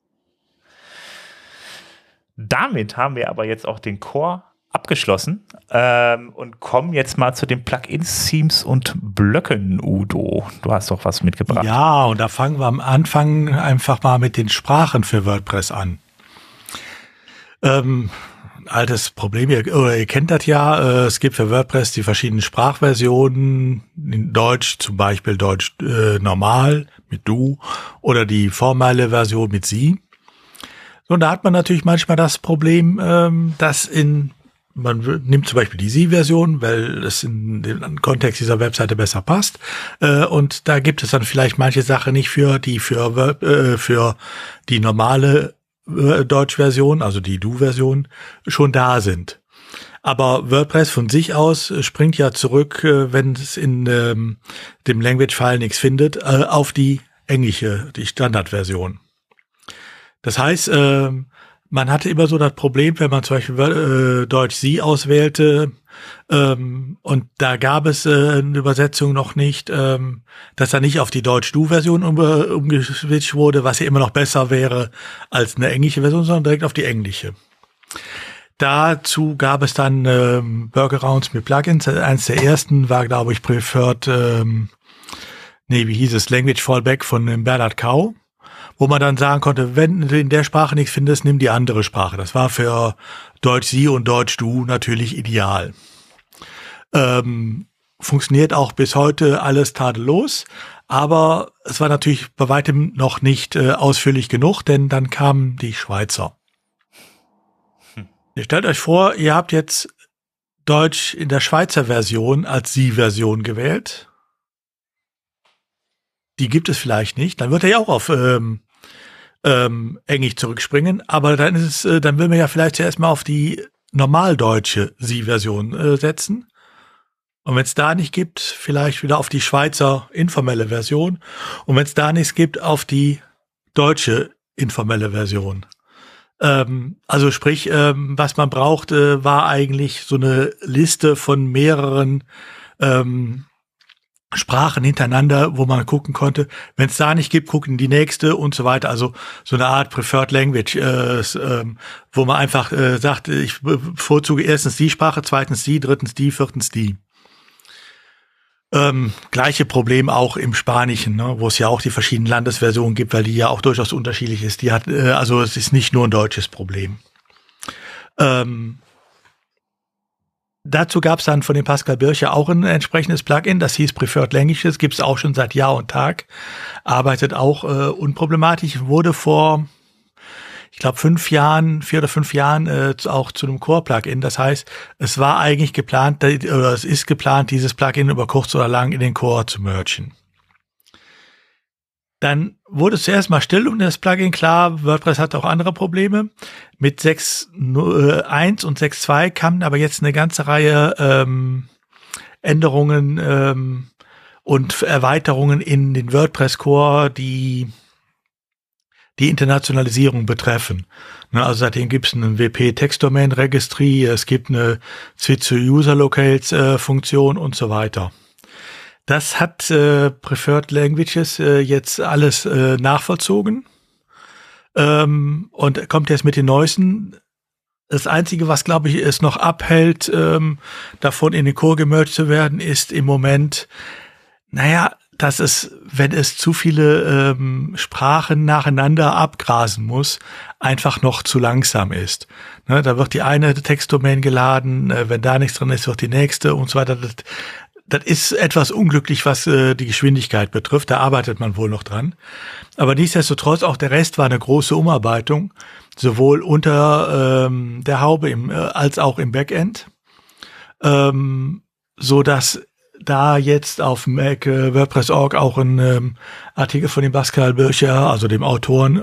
Damit haben wir aber jetzt auch den Core abgeschlossen ähm, und kommen jetzt mal zu den Plugins, Themes und Blöcken, Udo. Du hast doch was mitgebracht. Ja, und da fangen wir am Anfang einfach mal mit den Sprachen für WordPress an. Ähm, altes Problem, ihr, oder ihr kennt das ja, äh, es gibt für WordPress die verschiedenen Sprachversionen, in Deutsch zum Beispiel Deutsch äh, normal mit du oder die formale Version mit sie. Und da hat man natürlich manchmal das Problem, ähm, dass in man nimmt zum Beispiel die Sie-Version, weil es in den Kontext dieser Webseite besser passt. Äh, und da gibt es dann vielleicht manche Sachen nicht für die für äh, für die normale äh, Deutsch-Version, also die Du-Version, schon da sind. Aber WordPress von sich aus springt ja zurück, wenn es in ähm, dem Language-File nichts findet, auf die englische, die Standardversion. Das heißt, äh, man hatte immer so das Problem, wenn man zum Beispiel äh, Deutsch Sie auswählte ähm, und da gab es äh, eine Übersetzung noch nicht, ähm, dass er nicht auf die Deutsch-Du-Version um, umgeswitcht wurde, was ja immer noch besser wäre als eine englische Version, sondern direkt auf die englische. Dazu gab es dann ähm, Workarounds mit Plugins. Eins der ersten war, glaube ich, Preferred, ähm, nee, wie hieß es, Language Fallback von Bernhard Kau wo man dann sagen konnte, wenn du in der Sprache nichts findest, nimm die andere Sprache. Das war für Deutsch Sie und Deutsch Du natürlich ideal. Ähm, funktioniert auch bis heute alles tadellos, aber es war natürlich bei weitem noch nicht äh, ausführlich genug, denn dann kamen die Schweizer. Hm. Ihr stellt euch vor, ihr habt jetzt Deutsch in der Schweizer Version als Sie-Version gewählt die gibt es vielleicht nicht, dann wird er ja auch auf ähm, ähm, Englisch zurückspringen, aber dann ist es, äh, dann will man ja vielleicht zuerst mal auf die normaldeutsche Sie-Version äh, setzen. Und wenn es da nicht gibt, vielleicht wieder auf die Schweizer informelle Version. Und wenn es da nichts gibt, auf die deutsche informelle Version. Ähm, also sprich, ähm, was man braucht, äh, war eigentlich so eine Liste von mehreren ähm, Sprachen hintereinander, wo man gucken konnte. Wenn es da nicht gibt, gucken die nächste und so weiter. Also so eine Art Preferred Language, äh, äh, wo man einfach äh, sagt, ich bevorzuge erstens die Sprache, zweitens die, drittens die, viertens die. Ähm, gleiche Problem auch im Spanischen, ne, wo es ja auch die verschiedenen Landesversionen gibt, weil die ja auch durchaus unterschiedlich ist. Die hat, äh, also es ist nicht nur ein deutsches Problem. Ähm, Dazu gab es dann von dem Pascal Bircher auch ein entsprechendes Plugin, das hieß Preferred Languages, gibt es auch schon seit Jahr und Tag, arbeitet auch äh, unproblematisch, wurde vor, ich glaube, fünf Jahren, vier oder fünf Jahren äh, auch zu einem Core-Plugin. Das heißt, es war eigentlich geplant, oder es ist geplant, dieses Plugin über kurz oder lang in den Core zu mergen. Dann wurde es zuerst mal still um das Plugin. Klar, WordPress hat auch andere Probleme. Mit 6.1 und 6.2 kamen aber jetzt eine ganze Reihe ähm, Änderungen ähm, und Erweiterungen in den WordPress Core, die die Internationalisierung betreffen. Ne, also seitdem gibt es einen WP Text Domain Registry, es gibt eine to User Locales äh, Funktion und so weiter. Das hat äh, Preferred Languages äh, jetzt alles äh, nachvollzogen ähm, und kommt jetzt mit den neuesten. Das Einzige, was, glaube ich, es noch abhält, ähm, davon in den Core gemerged zu werden, ist im Moment, naja, dass es, wenn es zu viele ähm, Sprachen nacheinander abgrasen muss, einfach noch zu langsam ist. Ne, da wird die eine Textdomain geladen, äh, wenn da nichts drin ist, wird die nächste und so weiter. Das, das ist etwas unglücklich, was äh, die Geschwindigkeit betrifft. Da arbeitet man wohl noch dran. Aber nichtsdestotrotz, auch der Rest war eine große Umarbeitung, sowohl unter ähm, der Haube im, äh, als auch im Backend, ähm, so dass da jetzt auf Mac äh, WordPress.org auch ein ähm, Artikel von dem Pascal Bircher, also dem Autoren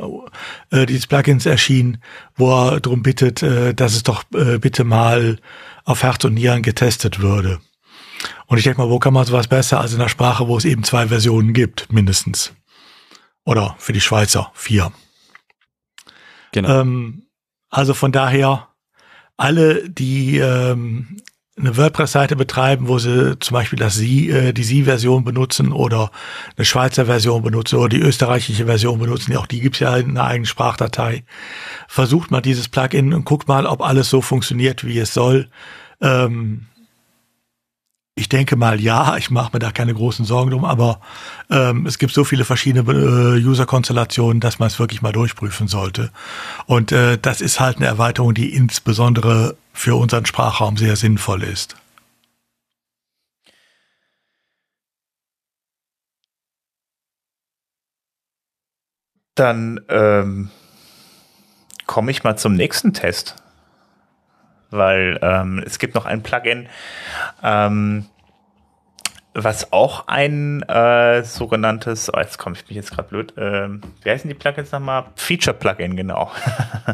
äh, dieses Plugins erschien, wo er darum bittet, äh, dass es doch äh, bitte mal auf Herz und Nieren getestet würde. Und ich denke mal, wo kann man sowas besser als in einer Sprache, wo es eben zwei Versionen gibt, mindestens. Oder für die Schweizer vier. Genau. Ähm, also von daher, alle, die ähm, eine WordPress-Seite betreiben, wo sie zum Beispiel das Sie, äh, die Sie-Version benutzen oder eine Schweizer Version benutzen oder die österreichische Version benutzen, auch die gibt's ja in einer eigenen Sprachdatei. Versucht mal dieses Plugin und guckt mal, ob alles so funktioniert, wie es soll. Ähm, ich denke mal, ja, ich mache mir da keine großen Sorgen drum, aber ähm, es gibt so viele verschiedene äh, User-Konstellationen, dass man es wirklich mal durchprüfen sollte. Und äh, das ist halt eine Erweiterung, die insbesondere für unseren Sprachraum sehr sinnvoll ist. Dann ähm, komme ich mal zum nächsten Test weil ähm, es gibt noch ein Plugin, ähm, was auch ein äh, sogenanntes, oh, jetzt komme ich mich jetzt gerade blöd, äh, wie heißen die Plugins nochmal? Feature-Plugin, genau.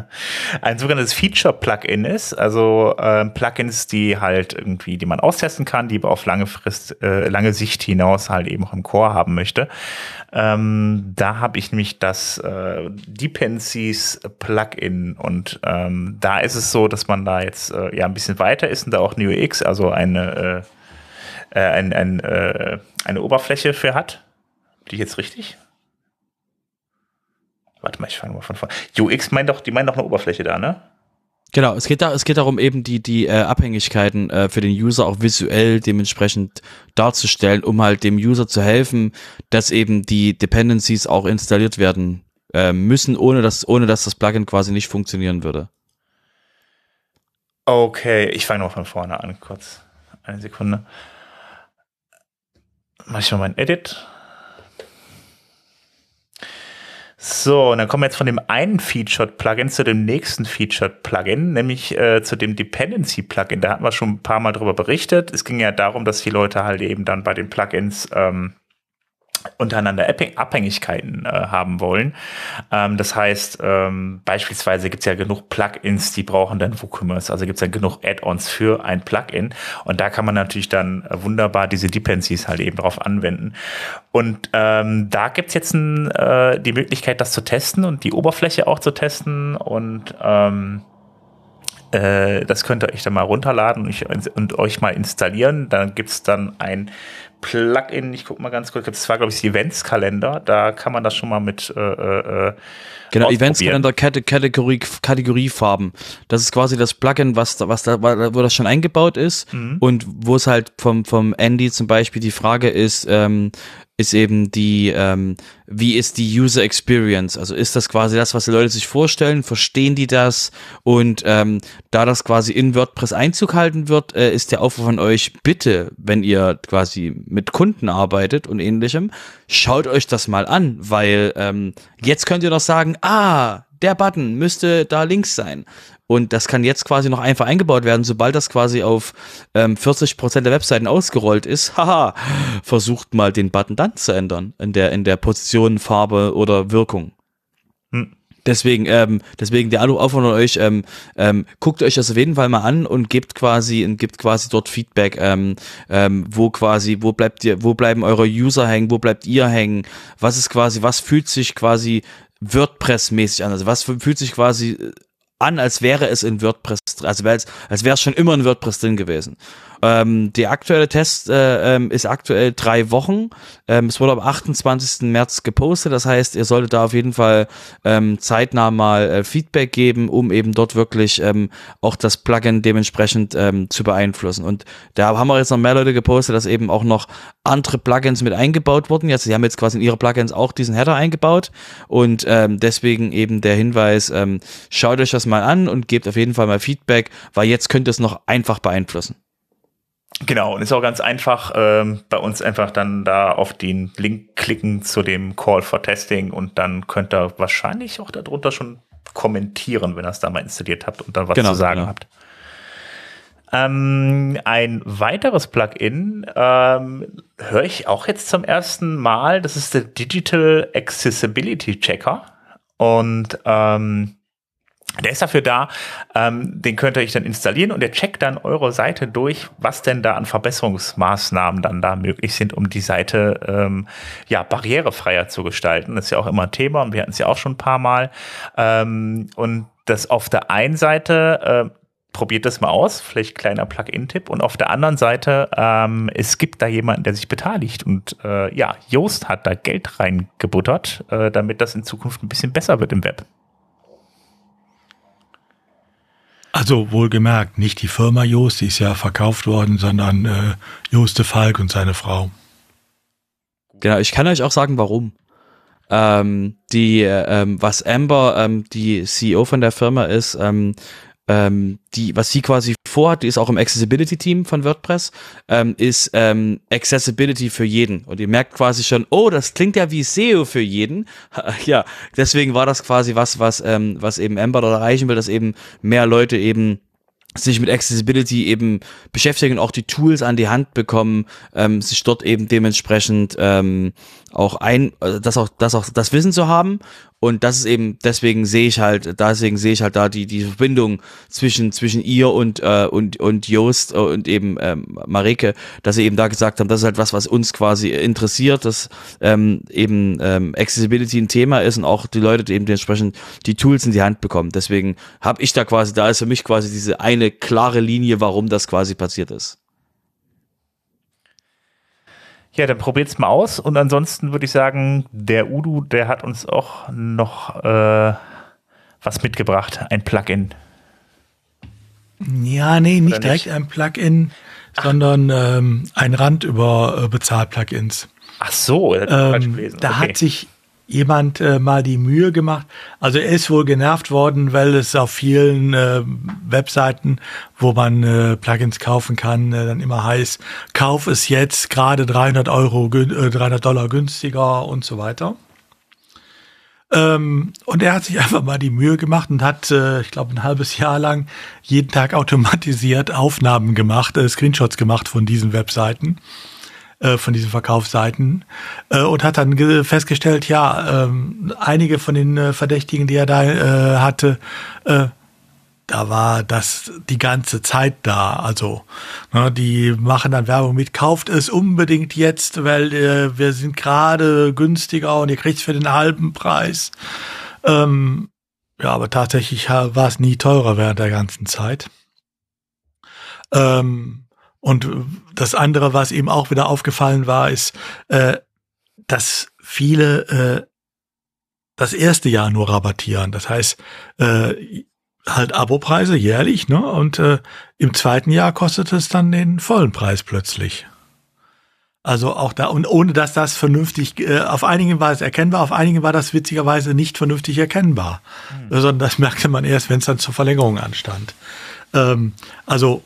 ein sogenanntes Feature-Plugin ist, also äh, Plugins, die halt irgendwie, die man austesten kann, die man auf lange Frist, äh, lange Sicht hinaus halt eben auch im Core haben möchte. Ähm, da habe ich nämlich das äh, Dependencies Plugin und ähm, da ist es so, dass man da jetzt äh, ja ein bisschen weiter ist und da auch NeoX, also eine äh, äh, ein, ein, äh, eine Oberfläche für hat. Bin ich jetzt richtig? Warte mal, ich fange mal von vorne. UX meint doch, die meinen doch eine Oberfläche da, ne? Genau, es geht da, es geht darum, eben die, die äh, Abhängigkeiten äh, für den User auch visuell dementsprechend darzustellen, um halt dem User zu helfen, dass eben die Dependencies auch installiert werden äh, müssen, ohne dass, ohne dass das Plugin quasi nicht funktionieren würde. Okay, ich fange noch von vorne an, kurz. Eine Sekunde mache ich mal mein Edit. So, und dann kommen wir jetzt von dem einen Featured-Plugin zu dem nächsten Featured-Plugin, nämlich äh, zu dem Dependency-Plugin. Da hatten wir schon ein paar Mal drüber berichtet. Es ging ja darum, dass die Leute halt eben dann bei den Plugins ähm, untereinander Abhängigkeiten äh, haben wollen. Ähm, das heißt, ähm, beispielsweise gibt es ja genug Plugins, die brauchen dann WooCommerce. Also gibt es ja genug Add-ons für ein Plugin. Und da kann man natürlich dann äh, wunderbar diese Dependencies halt eben drauf anwenden. Und ähm, da gibt es jetzt ein, äh, die Möglichkeit, das zu testen und die Oberfläche auch zu testen. Und ähm, äh, das könnt ihr euch dann mal runterladen und, ich, und euch mal installieren. Dann gibt es dann ein Plugin, ich gucke mal ganz kurz, das war glaube ich Eventskalender, da kann man das schon mal mit äh, äh, Genau, Eventskalender Kategorie, Kategoriefarben. Das ist quasi das Plugin, was da, was da, wo das schon eingebaut ist mhm. und wo es halt vom, vom Andy zum Beispiel die Frage ist, ähm, ist eben die, ähm, wie ist die User Experience? Also ist das quasi das, was die Leute sich vorstellen? Verstehen die das? Und ähm, da das quasi in WordPress Einzug halten wird, äh, ist der Aufruf von euch, bitte, wenn ihr quasi mit Kunden arbeitet und ähnlichem, schaut euch das mal an, weil ähm, jetzt könnt ihr noch sagen, ah, der Button müsste da links sein. Und das kann jetzt quasi noch einfach eingebaut werden, sobald das quasi auf ähm, 40% der Webseiten ausgerollt ist. Haha, versucht mal den Button dann zu ändern in der, in der Position, Farbe oder Wirkung. Hm. Deswegen, ähm, deswegen der Aufruf von euch, ähm, ähm, guckt euch das auf jeden Fall mal an und gebt quasi und gebt quasi dort Feedback, ähm, ähm, wo quasi, wo bleibt ihr, wo bleiben eure User hängen, wo bleibt ihr hängen, was ist quasi, was fühlt sich quasi WordPress-mäßig an, also was fühlt sich quasi an, als wäre es in WordPress, also als, als wäre es schon immer in WordPress drin gewesen. Ähm, der aktuelle Test äh, ähm, ist aktuell drei Wochen. Ähm, es wurde am 28. März gepostet. Das heißt, ihr solltet da auf jeden Fall ähm, zeitnah mal äh, Feedback geben, um eben dort wirklich ähm, auch das Plugin dementsprechend ähm, zu beeinflussen. Und da haben wir jetzt noch mehr Leute gepostet, dass eben auch noch andere Plugins mit eingebaut wurden. Jetzt, sie haben jetzt quasi in ihre Plugins auch diesen Header eingebaut. Und ähm, deswegen eben der Hinweis, ähm, schaut euch das mal an und gebt auf jeden Fall mal Feedback, weil jetzt könnt ihr es noch einfach beeinflussen. Genau, und ist auch ganz einfach, ähm, bei uns einfach dann da auf den Link klicken zu dem Call for Testing und dann könnt ihr wahrscheinlich auch darunter schon kommentieren, wenn ihr es da mal installiert habt und dann was genau, zu sagen genau. habt. Ähm, ein weiteres Plugin ähm, höre ich auch jetzt zum ersten Mal. Das ist der Digital Accessibility Checker. Und ähm, der ist dafür da, ähm, den könnt ihr euch dann installieren und der checkt dann eure Seite durch, was denn da an Verbesserungsmaßnahmen dann da möglich sind, um die Seite ähm, ja barrierefreier zu gestalten. Das ist ja auch immer ein Thema und wir hatten es ja auch schon ein paar Mal. Ähm, und das auf der einen Seite äh, probiert das mal aus, vielleicht kleiner Plugin-Tipp. Und auf der anderen Seite, ähm, es gibt da jemanden, der sich beteiligt. Und äh, ja, Yoast hat da Geld reingebuttert, äh, damit das in Zukunft ein bisschen besser wird im Web. Also wohlgemerkt, nicht die Firma Joost, die ist ja verkauft worden, sondern äh, Jooste Falk und seine Frau. Genau, ich kann euch auch sagen, warum. Ähm, die, ähm, was Amber, ähm, die CEO von der Firma ist, ähm, die, was sie quasi vorhat, die ist auch im Accessibility-Team von WordPress, ähm, ist ähm, Accessibility für jeden. Und ihr merkt quasi schon, oh, das klingt ja wie SEO für jeden. ja, deswegen war das quasi was, was, ähm, was eben Amber dort erreichen will, dass eben mehr Leute eben sich mit Accessibility eben beschäftigen auch die Tools an die Hand bekommen, ähm, sich dort eben dementsprechend ähm, auch ein, also das auch, das auch das Wissen zu haben und das ist eben, deswegen sehe ich halt, deswegen sehe ich halt da die, die Verbindung zwischen, zwischen ihr und, äh, und, und Joost und eben ähm, Mareke, dass sie eben da gesagt haben, das ist halt was, was uns quasi interessiert, dass ähm, eben ähm, Accessibility ein Thema ist und auch die Leute eben dementsprechend die Tools in die Hand bekommen. Deswegen habe ich da quasi, da ist für mich quasi diese eine klare Linie, warum das quasi passiert ist. Ja, dann probiert's mal aus. Und ansonsten würde ich sagen, der Udo, der hat uns auch noch äh, was mitgebracht, ein Plugin. Ja, nee, nicht, nicht? direkt ein Plugin, sondern ähm, ein Rand über äh, Bezahl-Plugins. Ach so, ähm, da okay. hat sich jemand äh, mal die Mühe gemacht. Also er ist wohl genervt worden, weil es auf vielen äh, Webseiten, wo man äh, Plugins kaufen kann, äh, dann immer heißt, kauf es jetzt gerade 300 Euro, äh, 300 Dollar günstiger und so weiter. Ähm, und er hat sich einfach mal die Mühe gemacht und hat, äh, ich glaube, ein halbes Jahr lang jeden Tag automatisiert Aufnahmen gemacht, äh, Screenshots gemacht von diesen Webseiten äh, von diesen Verkaufsseiten äh, und hat dann festgestellt, ja, ähm, einige von den äh, Verdächtigen, die er da äh, hatte, äh, da war das die ganze Zeit da. Also ne, die machen dann Werbung mit, kauft es unbedingt jetzt, weil äh, wir sind gerade günstiger und ihr kriegt es für den halben Preis. Ähm, ja, aber tatsächlich war es nie teurer während der ganzen Zeit. Ähm, und das andere, was ihm auch wieder aufgefallen war, ist, äh, dass viele äh, das erste Jahr nur rabattieren. Das heißt, äh, halt Abopreise jährlich, ne? Und äh, im zweiten Jahr kostet es dann den vollen Preis plötzlich. Also auch da, und ohne dass das vernünftig, äh, auf einigen war es erkennbar, auf einigen war das witzigerweise nicht vernünftig erkennbar. Mhm. Sondern das merkte man erst, wenn es dann zur Verlängerung anstand. Ähm, also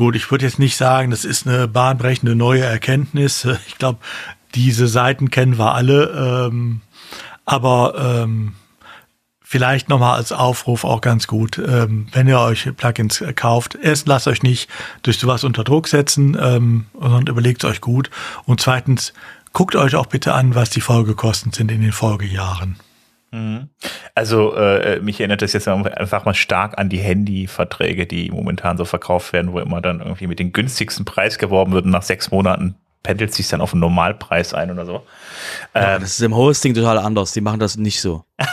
Gut, ich würde jetzt nicht sagen, das ist eine bahnbrechende neue Erkenntnis. Ich glaube, diese Seiten kennen wir alle. Ähm, aber ähm, vielleicht nochmal als Aufruf auch ganz gut, ähm, wenn ihr euch Plugins äh, kauft, erst lasst euch nicht durch sowas unter Druck setzen, ähm, sondern überlegt euch gut. Und zweitens, guckt euch auch bitte an, was die Folgekosten sind in den Folgejahren. Mhm. Also äh, mich erinnert das jetzt einfach mal stark an die Handyverträge, die momentan so verkauft werden, wo immer dann irgendwie mit dem günstigsten Preis geworben wird und nach sechs Monaten pendelt sich dann auf einen Normalpreis ein oder so. Ja, ähm, das ist im Hosting total anders. Die machen das nicht so.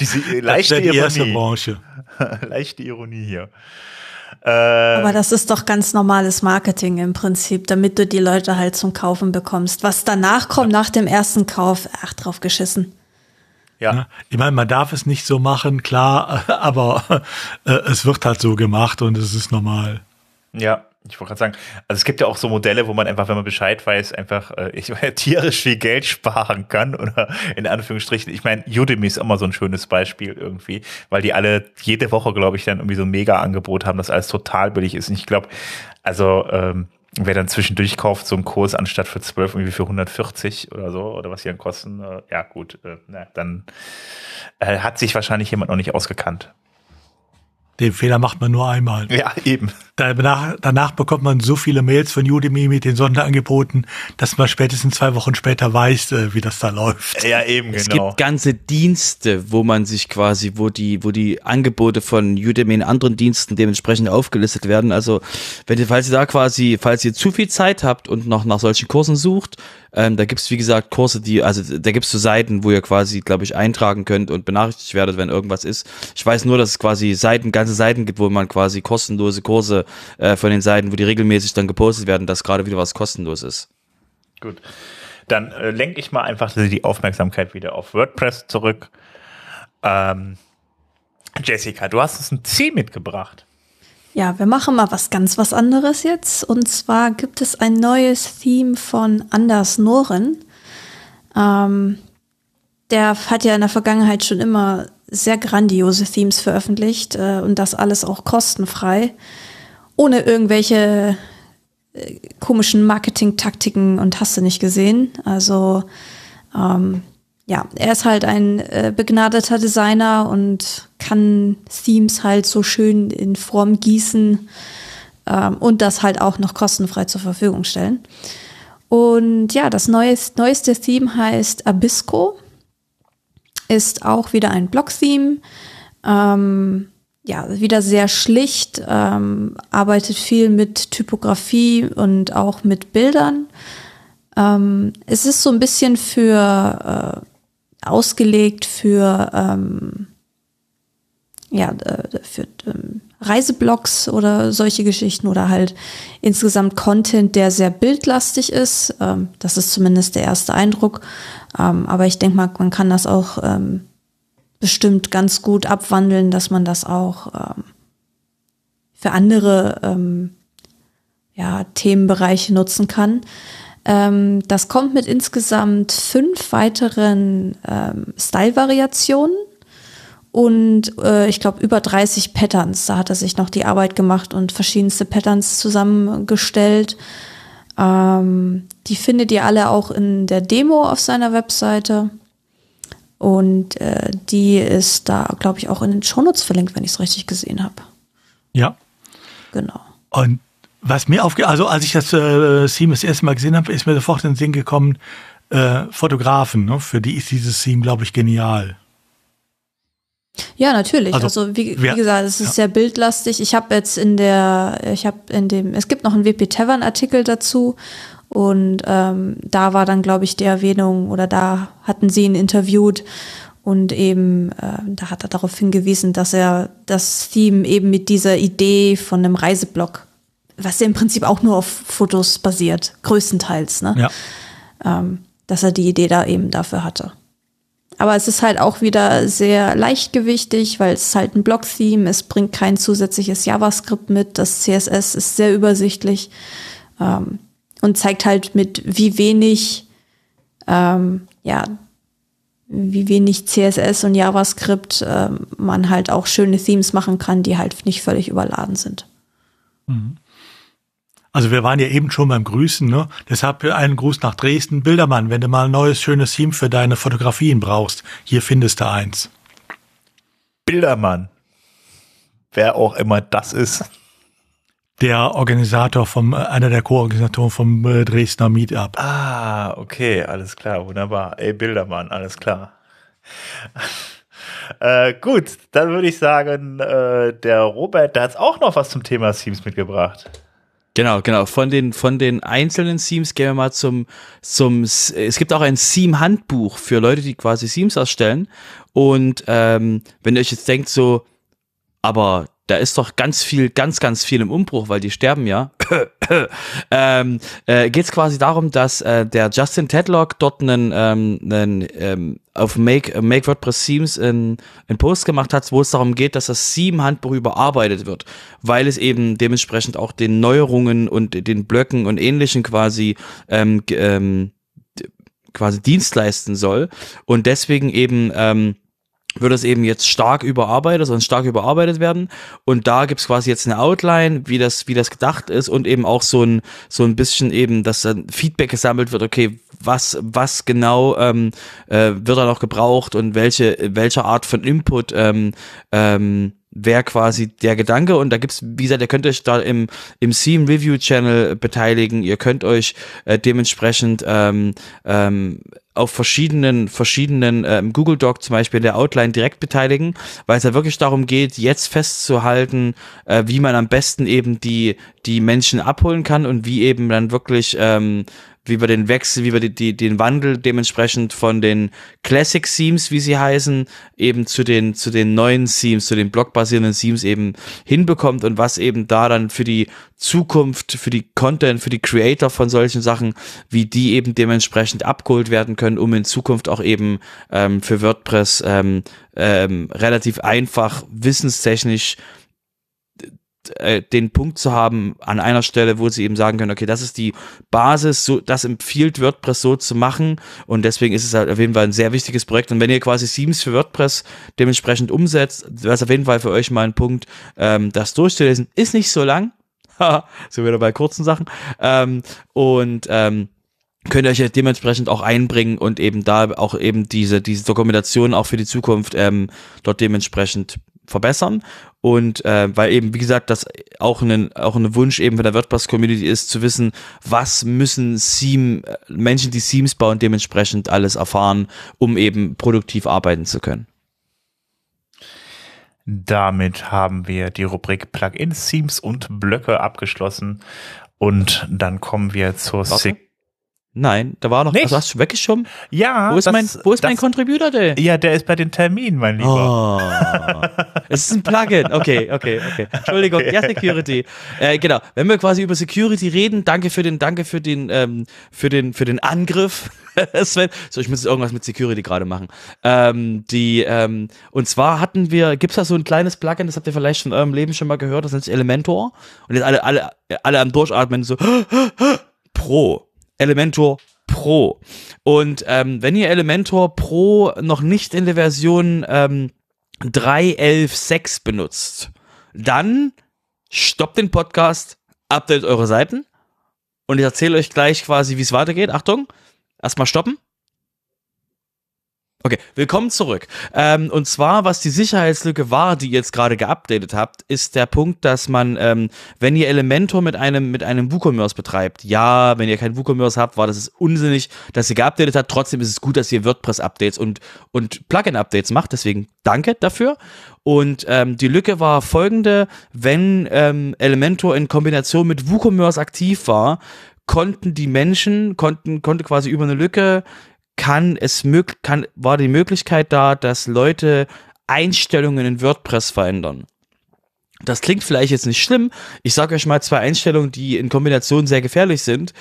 Diese leichte die Ironie. Branche. leichte Ironie hier. Äh, Aber das ist doch ganz normales Marketing im Prinzip, damit du die Leute halt zum Kaufen bekommst. Was danach kommt, ja. nach dem ersten Kauf, ach, drauf geschissen. Ja. Ich meine, man darf es nicht so machen, klar, aber äh, es wird halt so gemacht und es ist normal. Ja, ich wollte gerade sagen, also es gibt ja auch so Modelle, wo man einfach, wenn man Bescheid weiß, einfach äh, ich meine, tierisch viel Geld sparen kann oder in Anführungsstrichen. Ich meine, Udemy ist immer so ein schönes Beispiel irgendwie, weil die alle jede Woche, glaube ich, dann irgendwie so ein Mega-Angebot haben, das alles total billig ist. Und ich glaube, also ähm, wer dann zwischendurch kauft, so einen Kurs anstatt für 12 irgendwie für 140 oder so, oder was die dann kosten, äh, ja gut, äh, na, dann äh, hat sich wahrscheinlich jemand noch nicht ausgekannt. Den Fehler macht man nur einmal. Ja, eben. Danach, danach bekommt man so viele Mails von Udemy mit den Sonderangeboten, dass man spätestens zwei Wochen später weiß, äh, wie das da läuft. Ja, eben, es genau. Es gibt ganze Dienste, wo man sich quasi, wo die, wo die Angebote von Udemy in anderen Diensten dementsprechend aufgelistet werden. Also, wenn ihr, falls ihr da quasi, falls ihr zu viel Zeit habt und noch nach solchen Kursen sucht, ähm, da gibt's wie gesagt, Kurse, die, also da gibt's so Seiten, wo ihr quasi, glaube ich, eintragen könnt und benachrichtigt werdet, wenn irgendwas ist. Ich weiß nur, dass es quasi Seiten, ganze Seiten gibt, wo man quasi kostenlose Kurse äh, von den Seiten, wo die regelmäßig dann gepostet werden, dass gerade wieder was kostenlos ist. Gut. Dann äh, lenke ich mal einfach die Aufmerksamkeit wieder auf WordPress zurück. Ähm, Jessica, du hast uns ein C mitgebracht. Ja, wir machen mal was ganz was anderes jetzt. Und zwar gibt es ein neues Theme von Anders Noren. Ähm, der hat ja in der Vergangenheit schon immer sehr grandiose Themes veröffentlicht äh, und das alles auch kostenfrei, ohne irgendwelche äh, komischen Marketing-Taktiken und hast du nicht gesehen. Also ähm, ja, er ist halt ein äh, begnadeter Designer und kann Themes halt so schön in Form gießen ähm, und das halt auch noch kostenfrei zur Verfügung stellen. Und ja, das neues, neueste Theme heißt Abisco. Ist auch wieder ein Blog-Theme. Ähm, ja, wieder sehr schlicht, ähm, arbeitet viel mit Typografie und auch mit Bildern. Ähm, es ist so ein bisschen für äh, ausgelegt für, ähm, ja, äh, für ähm, Reiseblogs oder solche Geschichten oder halt insgesamt Content, der sehr bildlastig ist. Ähm, das ist zumindest der erste Eindruck. Ähm, aber ich denke mal, man kann das auch ähm, bestimmt ganz gut abwandeln, dass man das auch ähm, für andere ähm, ja, Themenbereiche nutzen kann. Ähm, das kommt mit insgesamt fünf weiteren ähm, Style-Variationen und äh, ich glaube über 30 Patterns. Da hat er sich noch die Arbeit gemacht und verschiedenste Patterns zusammengestellt. Ähm, die findet ihr alle auch in der Demo auf seiner Webseite. Und äh, die ist da, glaube ich, auch in den Shownotes verlinkt, wenn ich es richtig gesehen habe. Ja. Genau. Und was mir aufge also als ich das äh, Theme das erste Mal gesehen habe, ist mir sofort in den Sinn gekommen, äh, Fotografen, ne? für die ist dieses Theme, glaube ich, genial. Ja, natürlich. Also, also wie, wie, gesagt, es ist ja. sehr bildlastig. Ich habe jetzt in der, ich habe in dem, es gibt noch einen WP Tavern Artikel dazu und ähm, da war dann, glaube ich, die Erwähnung oder da hatten sie ihn interviewt und eben äh, da hat er darauf hingewiesen, dass er das Theme eben mit dieser Idee von einem Reiseblog was ja im Prinzip auch nur auf Fotos basiert, größtenteils, ne? Ja. Ähm, dass er die Idee da eben dafür hatte. Aber es ist halt auch wieder sehr leichtgewichtig, weil es ist halt ein Block-Theme, es bringt kein zusätzliches JavaScript mit, das CSS ist sehr übersichtlich ähm, und zeigt halt mit wie wenig, ähm, ja, wie wenig CSS und JavaScript ähm, man halt auch schöne Themes machen kann, die halt nicht völlig überladen sind. Mhm. Also wir waren ja eben schon beim Grüßen, ne? Deshalb einen Gruß nach Dresden. Bildermann, wenn du mal ein neues, schönes Theme für deine Fotografien brauchst, hier findest du eins. Bildermann. Wer auch immer das ist. Der Organisator vom, äh, einer der Co-Organisatoren vom äh, Dresdner Meetup. Ah, okay, alles klar, wunderbar. Ey, Bildermann, alles klar. äh, gut, dann würde ich sagen, äh, der Robert, der hat auch noch was zum Thema Themes mitgebracht. Genau, genau. Von den, von den einzelnen Themes gehen wir mal zum, zum, es gibt auch ein Theme-Handbuch für Leute, die quasi Themes erstellen. Und ähm, wenn ihr euch jetzt denkt, so, aber da ist doch ganz viel, ganz, ganz viel im Umbruch, weil die sterben ja. ähm, äh, Geht es quasi darum, dass äh, der Justin Tedlock dort einen, ähm, einen ähm, auf Make, Make WordPress Themes einen Post gemacht hat, wo es darum geht, dass das Theme-Handbuch überarbeitet wird, weil es eben dementsprechend auch den Neuerungen und den Blöcken und ähnlichen quasi ähm, ähm, quasi Dienst leisten soll und deswegen eben ähm, wird es eben jetzt stark überarbeitet, sondern stark überarbeitet werden. Und da gibt's quasi jetzt eine Outline, wie das, wie das gedacht ist und eben auch so ein, so ein bisschen eben, dass dann Feedback gesammelt wird, okay, was, was genau ähm, äh, wird da noch gebraucht und welche, welche Art von Input ähm, ähm, wäre quasi der Gedanke und da gibt's wie gesagt, ihr könnt euch da im im Theme Review Channel beteiligen, ihr könnt euch äh, dementsprechend ähm, ähm, auf verschiedenen verschiedenen ähm, Google Doc zum Beispiel in der Outline direkt beteiligen, weil es ja wirklich darum geht, jetzt festzuhalten, äh, wie man am besten eben die die Menschen abholen kann und wie eben dann wirklich ähm, wie wir den Wechsel, wie wir die, die, den Wandel dementsprechend von den Classic Themes, wie sie heißen, eben zu den, zu den neuen Themes, zu den blockbasierenden Themes eben hinbekommt und was eben da dann für die Zukunft, für die Content, für die Creator von solchen Sachen, wie die eben dementsprechend abgeholt werden können, um in Zukunft auch eben ähm, für WordPress ähm, ähm, relativ einfach wissenstechnisch äh, den Punkt zu haben an einer Stelle, wo sie eben sagen können, okay, das ist die Basis, so, das empfiehlt WordPress so zu machen. Und deswegen ist es halt auf jeden Fall ein sehr wichtiges Projekt. Und wenn ihr quasi Themes für WordPress dementsprechend umsetzt, wäre es auf jeden Fall für euch mal ein Punkt, ähm, das durchzulesen. Ist nicht so lang, so wieder bei kurzen Sachen. Ähm, und ähm, könnt ihr euch dementsprechend auch einbringen und eben da auch eben diese, diese Dokumentation auch für die Zukunft ähm, dort dementsprechend verbessern. Und äh, weil eben wie gesagt das auch ein auch ein Wunsch eben von der WordPress Community ist zu wissen was müssen Theme Menschen die Themes bauen dementsprechend alles erfahren um eben produktiv arbeiten zu können. Damit haben wir die Rubrik Plugins Themes und Blöcke abgeschlossen. Und dann kommen wir zur Sek Nein, da war noch. Nicht? Also hast du weggeschoben? Ja. Wo ist das, mein, wo ist das, mein Contributor denn? Ja, der ist bei den Terminen, mein Lieber. Oh. es ist ein Plugin. Okay, okay, okay. Entschuldigung. Okay. Ja, Security. Äh, genau. Wenn wir quasi über Security reden, danke für den, danke für den, ähm, für den, für den Angriff. Sven. So, ich muss jetzt irgendwas mit Security gerade machen. Ähm, die, ähm, und zwar hatten wir, gibt's da so ein kleines Plugin, das habt ihr vielleicht in eurem Leben schon mal gehört, das nennt sich Elementor. Und jetzt alle, alle, alle am Durchatmen so, Pro. Elementor Pro. Und ähm, wenn ihr Elementor Pro noch nicht in der Version ähm, 3.11.6 benutzt, dann stoppt den Podcast, update eure Seiten und ich erzähle euch gleich quasi, wie es weitergeht. Achtung, erstmal stoppen. Okay, willkommen zurück. Ähm, und zwar, was die Sicherheitslücke war, die ihr jetzt gerade geupdatet habt, ist der Punkt, dass man, ähm, wenn ihr Elementor mit einem mit einem WooCommerce betreibt, ja, wenn ihr kein WooCommerce habt, war das ist unsinnig, dass ihr geupdatet habt. Trotzdem ist es gut, dass ihr WordPress-Updates und und Plugin-Updates macht. Deswegen danke dafür. Und ähm, die Lücke war folgende: Wenn ähm, Elementor in Kombination mit WooCommerce aktiv war, konnten die Menschen konnten konnte quasi über eine Lücke kann es möglich, kann, war die Möglichkeit da, dass Leute Einstellungen in WordPress verändern. Das klingt vielleicht jetzt nicht schlimm. Ich sage euch mal zwei Einstellungen, die in Kombination sehr gefährlich sind.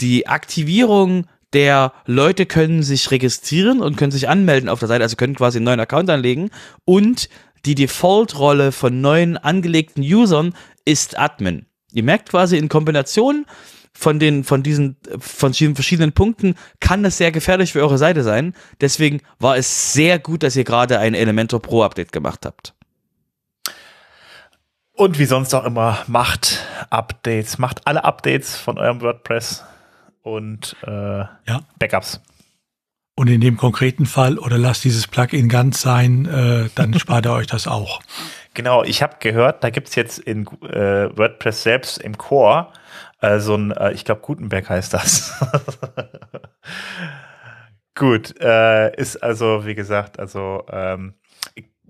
Die Aktivierung der Leute können sich registrieren und können sich anmelden auf der Seite, also können quasi einen neuen Account anlegen. Und die Default-Rolle von neuen angelegten Usern ist Admin. Ihr merkt quasi in Kombination von den, von diesen, von verschiedenen Punkten kann das sehr gefährlich für eure Seite sein. Deswegen war es sehr gut, dass ihr gerade ein Elementor Pro Update gemacht habt. Und wie sonst auch immer, macht Updates, macht alle Updates von eurem WordPress und äh, Ja. Backups. Und in dem konkreten Fall, oder lasst dieses Plugin ganz sein, äh, dann spart ihr euch das auch. Genau, ich habe gehört, da gibt's jetzt in äh, WordPress selbst im Core äh, so ein, äh, ich glaube Gutenberg heißt das. Gut, äh, ist also, wie gesagt, also ähm,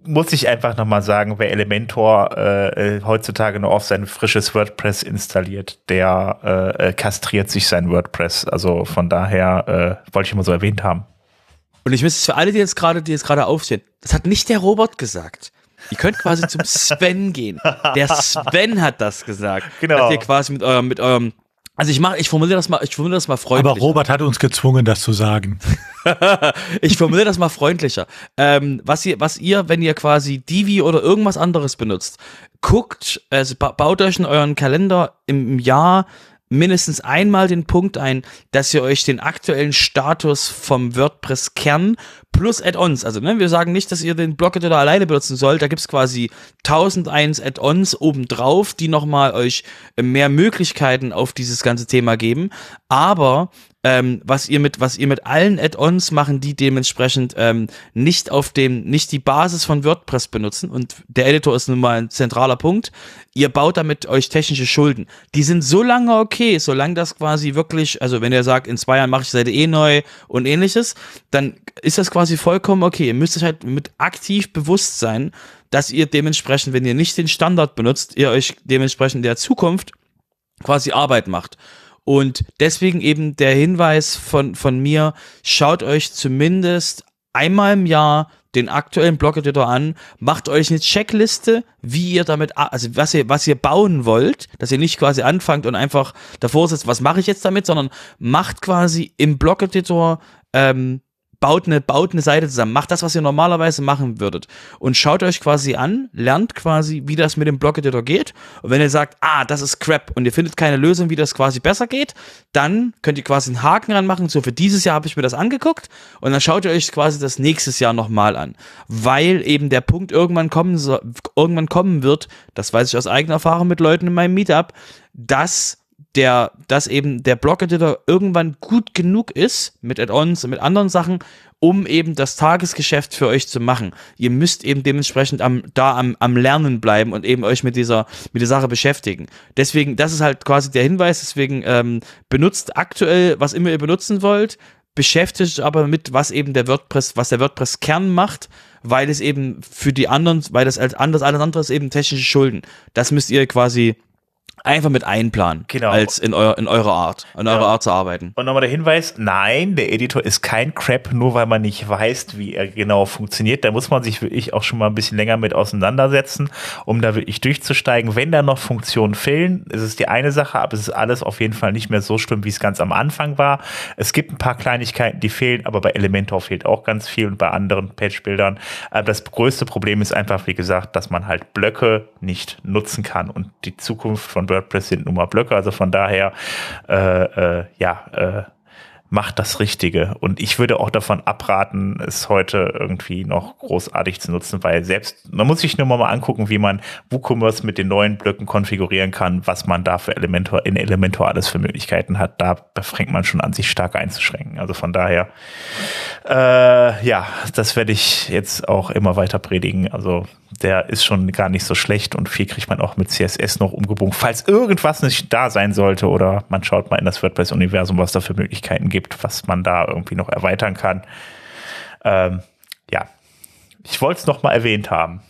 muss ich einfach nochmal sagen, wer Elementor äh, äh, heutzutage nur auf sein frisches WordPress installiert, der äh, kastriert sich sein WordPress. Also von daher äh, wollte ich mal so erwähnt haben. Und ich müsste es für alle, die jetzt gerade, die jetzt gerade aufstehen, das hat nicht der Robert gesagt. Ihr könnt quasi zum Sven gehen. Der Sven hat das gesagt. Genau. Dass ihr quasi mit eurem, mit eurem, also ich mache, ich formuliere das mal, ich formuliere das mal freundlich. Aber Robert hat uns gezwungen, das zu sagen. ich formuliere das mal freundlicher. Ähm, was ihr, was ihr, wenn ihr quasi Divi oder irgendwas anderes benutzt, guckt, also ba baut euch in euren Kalender im, im Jahr mindestens einmal den Punkt ein, dass ihr euch den aktuellen Status vom WordPress-Kern plus Add-ons, also ne, wir sagen nicht, dass ihr den Blog-Editor alleine benutzen sollt, da gibt's quasi 1001 Add-ons obendrauf, die nochmal euch äh, mehr Möglichkeiten auf dieses ganze Thema geben, aber ähm, was ihr mit was ihr mit allen Add-ons machen, die dementsprechend ähm, nicht auf dem nicht die Basis von WordPress benutzen und der Editor ist nun mal ein zentraler Punkt. Ihr baut damit euch technische Schulden. Die sind so lange okay, solange das quasi wirklich, also wenn ihr sagt, in zwei Jahren mache ich Seite eh neu und ähnliches, dann ist das quasi vollkommen okay. Ihr müsst euch halt mit aktiv bewusst sein, dass ihr dementsprechend, wenn ihr nicht den Standard benutzt, ihr euch dementsprechend der Zukunft quasi Arbeit macht. Und deswegen eben der Hinweis von, von mir, schaut euch zumindest einmal im Jahr den aktuellen Blog-Editor an, macht euch eine Checkliste, wie ihr damit, also was ihr, was ihr bauen wollt, dass ihr nicht quasi anfangt und einfach davor sitzt, was mache ich jetzt damit, sondern macht quasi im Blog-Editor, ähm, baut eine, baut eine Seite zusammen, macht das, was ihr normalerweise machen würdet. Und schaut euch quasi an, lernt quasi, wie das mit dem Blog-Editor geht. Und wenn ihr sagt, ah, das ist Crap und ihr findet keine Lösung, wie das quasi besser geht, dann könnt ihr quasi einen Haken ranmachen, so für dieses Jahr habe ich mir das angeguckt. Und dann schaut ihr euch quasi das nächstes Jahr nochmal an, weil eben der Punkt irgendwann kommen, irgendwann kommen wird, das weiß ich aus eigener Erfahrung mit Leuten in meinem Meetup, dass der, dass eben der Blog-Editor irgendwann gut genug ist mit Add-ons und mit anderen Sachen, um eben das Tagesgeschäft für euch zu machen. Ihr müsst eben dementsprechend am, da am, am Lernen bleiben und eben euch mit dieser, mit der Sache beschäftigen. Deswegen, das ist halt quasi der Hinweis, deswegen ähm, benutzt aktuell, was immer ihr benutzen wollt, beschäftigt aber mit, was eben der WordPress, was der WordPress-Kern macht, weil es eben für die anderen, weil das als anders, alles andere ist eben technische Schulden. Das müsst ihr quasi einfach mit einplanen, Genau. als in, euer, in eurer Art, in eurer Art zu arbeiten. Und nochmal der Hinweis, nein, der Editor ist kein Crap, nur weil man nicht weiß, wie er genau funktioniert. Da muss man sich wirklich auch schon mal ein bisschen länger mit auseinandersetzen, um da wirklich durchzusteigen. Wenn da noch Funktionen fehlen, ist es die eine Sache, aber es ist alles auf jeden Fall nicht mehr so schlimm, wie es ganz am Anfang war. Es gibt ein paar Kleinigkeiten, die fehlen, aber bei Elementor fehlt auch ganz viel und bei anderen Patchbildern. Aber das größte Problem ist einfach, wie gesagt, dass man halt Blöcke nicht nutzen kann und die Zukunft von WordPress sind nun mal Blöcke, also von daher, äh, äh, ja, äh, macht das Richtige. Und ich würde auch davon abraten, es heute irgendwie noch großartig zu nutzen, weil selbst, man muss sich nur mal angucken, wie man WooCommerce mit den neuen Blöcken konfigurieren kann, was man da für Elementor, in Elementor alles für Möglichkeiten hat. Da fängt man schon an, sich stark einzuschränken. Also von daher, äh, ja, das werde ich jetzt auch immer weiter predigen. Also der ist schon gar nicht so schlecht und viel kriegt man auch mit CSS noch umgebogen. Falls irgendwas nicht da sein sollte oder man schaut mal in das WordPress-Universum, was da für Möglichkeiten gibt, was man da irgendwie noch erweitern kann. Ähm, ja, ich wollte es noch mal erwähnt haben.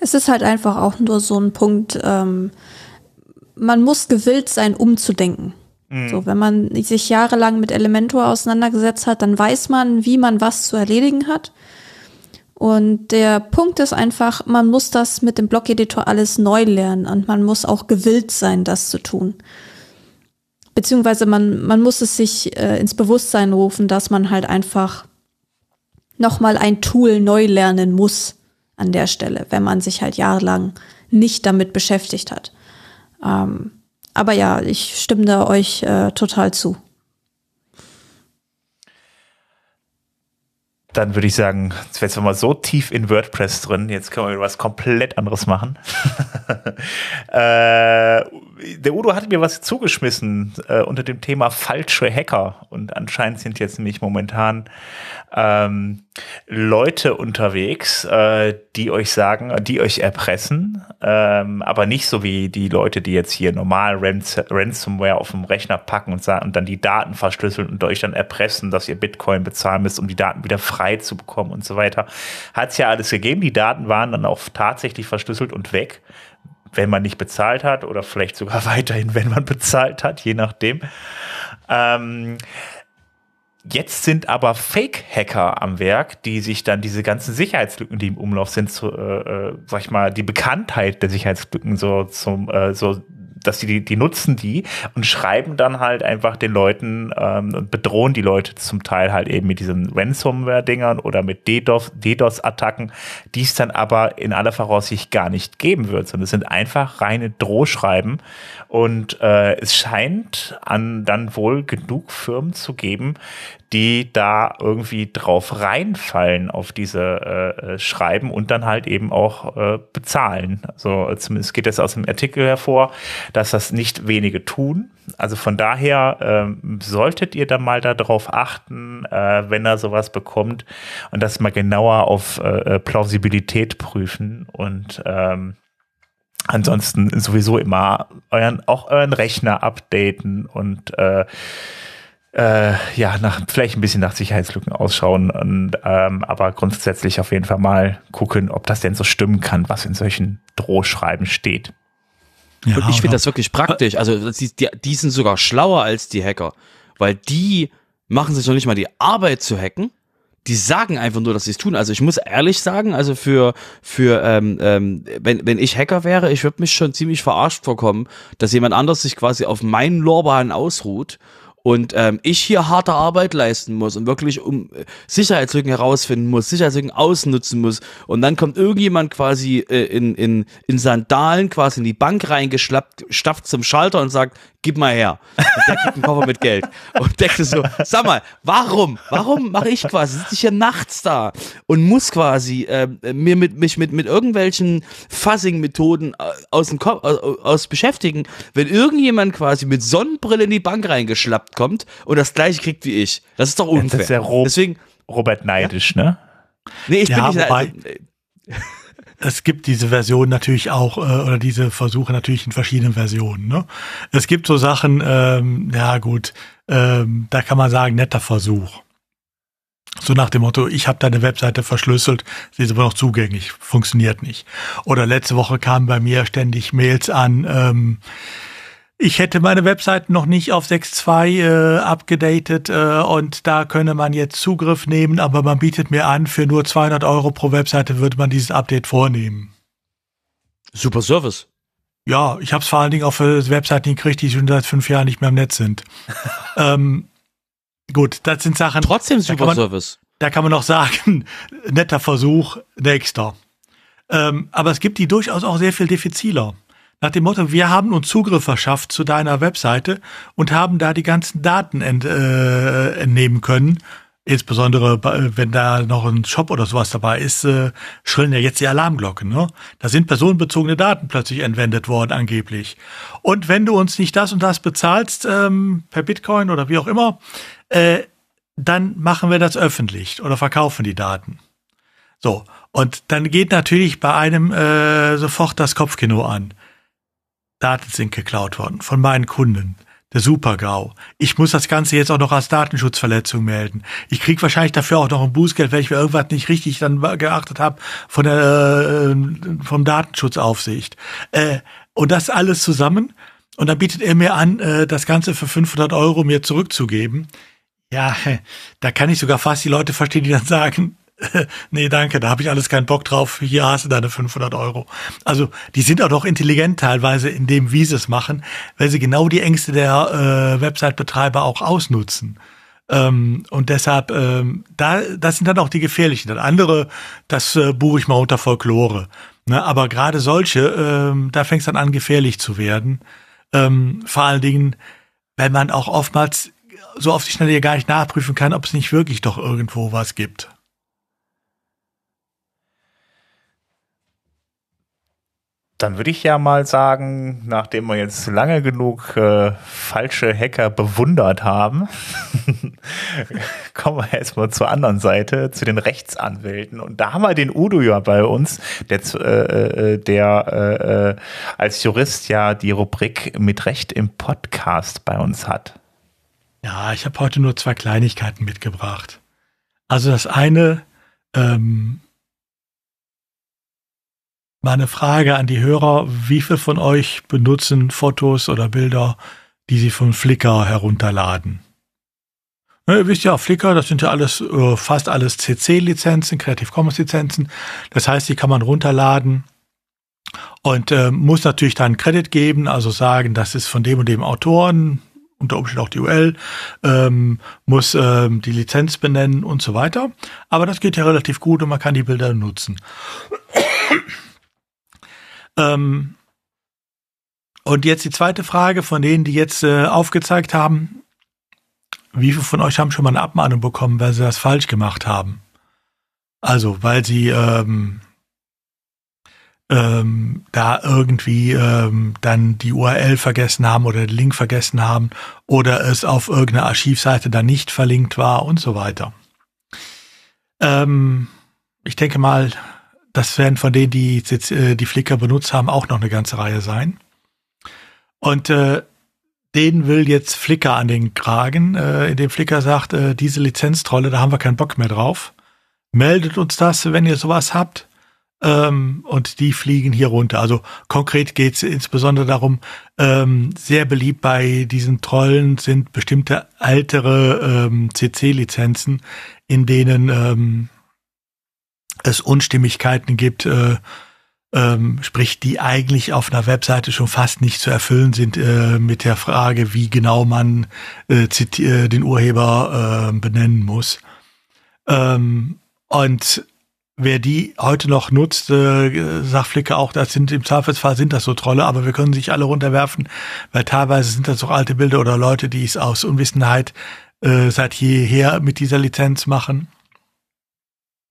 Es ist halt einfach auch nur so ein Punkt, ähm, man muss gewillt sein, umzudenken. So, wenn man sich jahrelang mit Elementor auseinandergesetzt hat, dann weiß man, wie man was zu erledigen hat. Und der Punkt ist einfach, man muss das mit dem Blog-Editor alles neu lernen und man muss auch gewillt sein, das zu tun. Beziehungsweise man, man muss es sich äh, ins Bewusstsein rufen, dass man halt einfach nochmal ein Tool neu lernen muss an der Stelle, wenn man sich halt jahrelang nicht damit beschäftigt hat. Ähm, aber ja, ich stimme da euch äh, total zu. Dann würde ich sagen, jetzt sind wir mal so tief in WordPress drin, jetzt können wir was komplett anderes machen. äh, der Udo hat mir was zugeschmissen äh, unter dem Thema falsche Hacker. Und anscheinend sind jetzt nämlich momentan ähm, Leute unterwegs, äh, die euch sagen, die euch erpressen, ähm, aber nicht so wie die Leute, die jetzt hier normal Rans Ransomware auf dem Rechner packen und, sagen, und dann die Daten verschlüsseln und euch dann erpressen, dass ihr Bitcoin bezahlen müsst, um die Daten wieder frei zu bekommen und so weiter. Hat es ja alles gegeben. Die Daten waren dann auch tatsächlich verschlüsselt und weg wenn man nicht bezahlt hat oder vielleicht sogar weiterhin, wenn man bezahlt hat, je nachdem. Ähm, Jetzt sind aber Fake-Hacker am Werk, die sich dann diese ganzen Sicherheitslücken, die im Umlauf sind, zu, äh, äh, sag ich mal, die Bekanntheit der Sicherheitslücken so zum äh, so dass die, die nutzen die und schreiben dann halt einfach den Leuten ähm, und bedrohen die Leute zum Teil halt eben mit diesen Ransomware-Dingern oder mit DDoS-Attacken, die es dann aber in aller Voraussicht gar nicht geben wird, sondern es sind einfach reine Drohschreiben. Und äh, es scheint an dann wohl genug Firmen zu geben, die da irgendwie drauf reinfallen auf diese äh, äh, Schreiben und dann halt eben auch äh, bezahlen. Also zumindest geht es aus dem Artikel hervor, dass das nicht wenige tun. Also von daher ähm, solltet ihr da mal darauf achten, äh, wenn er sowas bekommt und das mal genauer auf äh, äh Plausibilität prüfen und ähm, ansonsten sowieso immer euren, auch euren Rechner updaten und äh, äh, ja, nach, vielleicht ein bisschen nach Sicherheitslücken ausschauen und ähm, aber grundsätzlich auf jeden Fall mal gucken, ob das denn so stimmen kann, was in solchen Drohschreiben steht. Ja, und ich finde das wirklich praktisch. Also die, die sind sogar schlauer als die Hacker, weil die machen sich noch nicht mal die Arbeit zu hacken. Die sagen einfach nur, dass sie es tun. Also ich muss ehrlich sagen, also für für ähm, ähm, wenn wenn ich Hacker wäre, ich würde mich schon ziemlich verarscht vorkommen, dass jemand anders sich quasi auf meinen Lorbeeren ausruht und ähm, ich hier harte Arbeit leisten muss und wirklich um äh, Sicherheitslücken herausfinden muss, Sicherheitslücken ausnutzen muss und dann kommt irgendjemand quasi äh, in, in, in Sandalen quasi in die Bank reingeschlappt, stafft zum Schalter und sagt, gib mal her. Und der kriegt einen Koffer mit Geld. Und denkt so, sag mal, warum? Warum mache ich quasi, sitze ich hier nachts da und muss quasi äh, mir mit, mich mit, mit irgendwelchen Fuzzing-Methoden äh, aus dem Kopf, aus, aus beschäftigen, wenn irgendjemand quasi mit Sonnenbrille in die Bank reingeschlappt kommt und das gleiche kriegt wie ich. Das ist doch unfair. Das ist ja Rob Deswegen, Robert neidisch, ja? ne? Nee, ich ja, bin nicht also, es gibt diese Version natürlich auch, äh, oder diese Versuche natürlich in verschiedenen Versionen. Ne? Es gibt so Sachen, ähm, ja gut, ähm, da kann man sagen, netter Versuch. So nach dem Motto, ich habe deine Webseite verschlüsselt, sie ist aber noch zugänglich, funktioniert nicht. Oder letzte Woche kamen bei mir ständig Mails an, ähm, ich hätte meine Webseite noch nicht auf 6.2 äh, abgedatet äh, und da könne man jetzt Zugriff nehmen, aber man bietet mir an, für nur 200 Euro pro Webseite würde man dieses Update vornehmen. Super Service. Ja, ich habe es vor allen Dingen auf äh, Webseiten gekriegt, die schon seit fünf Jahren nicht mehr im Netz sind. ähm, gut, das sind Sachen. Trotzdem super man, Service. Da kann man auch sagen, netter Versuch, nächster. Ähm, aber es gibt die durchaus auch sehr viel diffiziler. Nach dem Motto, wir haben uns Zugriff verschafft zu deiner Webseite und haben da die ganzen Daten ent, äh, entnehmen können. Insbesondere, wenn da noch ein Shop oder sowas dabei ist, äh, schrillen ja jetzt die Alarmglocken. Ne? Da sind personenbezogene Daten plötzlich entwendet worden, angeblich. Und wenn du uns nicht das und das bezahlst, ähm, per Bitcoin oder wie auch immer, äh, dann machen wir das öffentlich oder verkaufen die Daten. So, und dann geht natürlich bei einem äh, sofort das Kopfkino an. Daten sind geklaut worden von meinen Kunden. Der Super-GAU. Ich muss das Ganze jetzt auch noch als Datenschutzverletzung melden. Ich krieg wahrscheinlich dafür auch noch ein Bußgeld, wenn ich mir irgendwas nicht richtig dann geachtet habe von der äh, vom Datenschutzaufsicht. Äh, und das alles zusammen. Und dann bietet er mir an, äh, das Ganze für 500 Euro mir zurückzugeben. Ja, da kann ich sogar fast die Leute verstehen, die dann sagen, nee, danke, da habe ich alles keinen Bock drauf. Hier hast du deine 500 Euro. Also die sind auch noch intelligent teilweise in dem, wie sie es machen, weil sie genau die Ängste der äh, Website-Betreiber auch ausnutzen. Ähm, und deshalb, ähm, da, das sind dann auch die gefährlichen. Dann andere, das äh, buche ich mal unter Folklore. Ne? Aber gerade solche, ähm, da fängt es dann an, gefährlich zu werden. Ähm, vor allen Dingen, wenn man auch oftmals so auf die Schnelle gar nicht nachprüfen kann, ob es nicht wirklich doch irgendwo was gibt. Dann würde ich ja mal sagen, nachdem wir jetzt lange genug äh, falsche Hacker bewundert haben, kommen wir erstmal zur anderen Seite, zu den Rechtsanwälten. Und da haben wir den Udo ja bei uns, der, äh, äh, der äh, äh, als Jurist ja die Rubrik mit Recht im Podcast bei uns hat. Ja, ich habe heute nur zwei Kleinigkeiten mitgebracht. Also das eine, ähm, Mal Frage an die Hörer. Wie viele von euch benutzen Fotos oder Bilder, die sie von Flickr herunterladen? Ne, ihr wisst ja, Flickr, das sind ja alles, äh, fast alles CC-Lizenzen, Creative Commons-Lizenzen. Das heißt, die kann man runterladen und äh, muss natürlich dann Credit geben, also sagen, das ist von dem und dem Autoren, unter Umständen auch die UL, ähm, muss ähm, die Lizenz benennen und so weiter. Aber das geht ja relativ gut und man kann die Bilder nutzen. Ähm, und jetzt die zweite Frage von denen, die jetzt äh, aufgezeigt haben. Wie viele von euch haben schon mal eine Abmahnung bekommen, weil sie das falsch gemacht haben? Also, weil sie ähm, ähm, da irgendwie ähm, dann die URL vergessen haben oder den Link vergessen haben oder es auf irgendeiner Archivseite dann nicht verlinkt war und so weiter. Ähm, ich denke mal, das werden von denen, die äh, die Flickr benutzt haben, auch noch eine ganze Reihe sein. Und äh, denen will jetzt Flickr an den Kragen, äh, indem Flickr sagt, äh, diese Lizenztrolle, da haben wir keinen Bock mehr drauf. Meldet uns das, wenn ihr sowas habt. Ähm, und die fliegen hier runter. Also konkret geht es insbesondere darum, ähm, sehr beliebt bei diesen Trollen sind bestimmte ältere ähm, CC-Lizenzen, in denen ähm, es Unstimmigkeiten gibt, äh, ähm, sprich, die eigentlich auf einer Webseite schon fast nicht zu erfüllen sind äh, mit der Frage, wie genau man äh, äh, den Urheber äh, benennen muss. Ähm, und wer die heute noch nutzt, äh, sagt Flickr auch, das sind im Zweifelsfall sind das so Trolle, aber wir können sich alle runterwerfen, weil teilweise sind das auch alte Bilder oder Leute, die es aus Unwissenheit äh, seit jeher mit dieser Lizenz machen.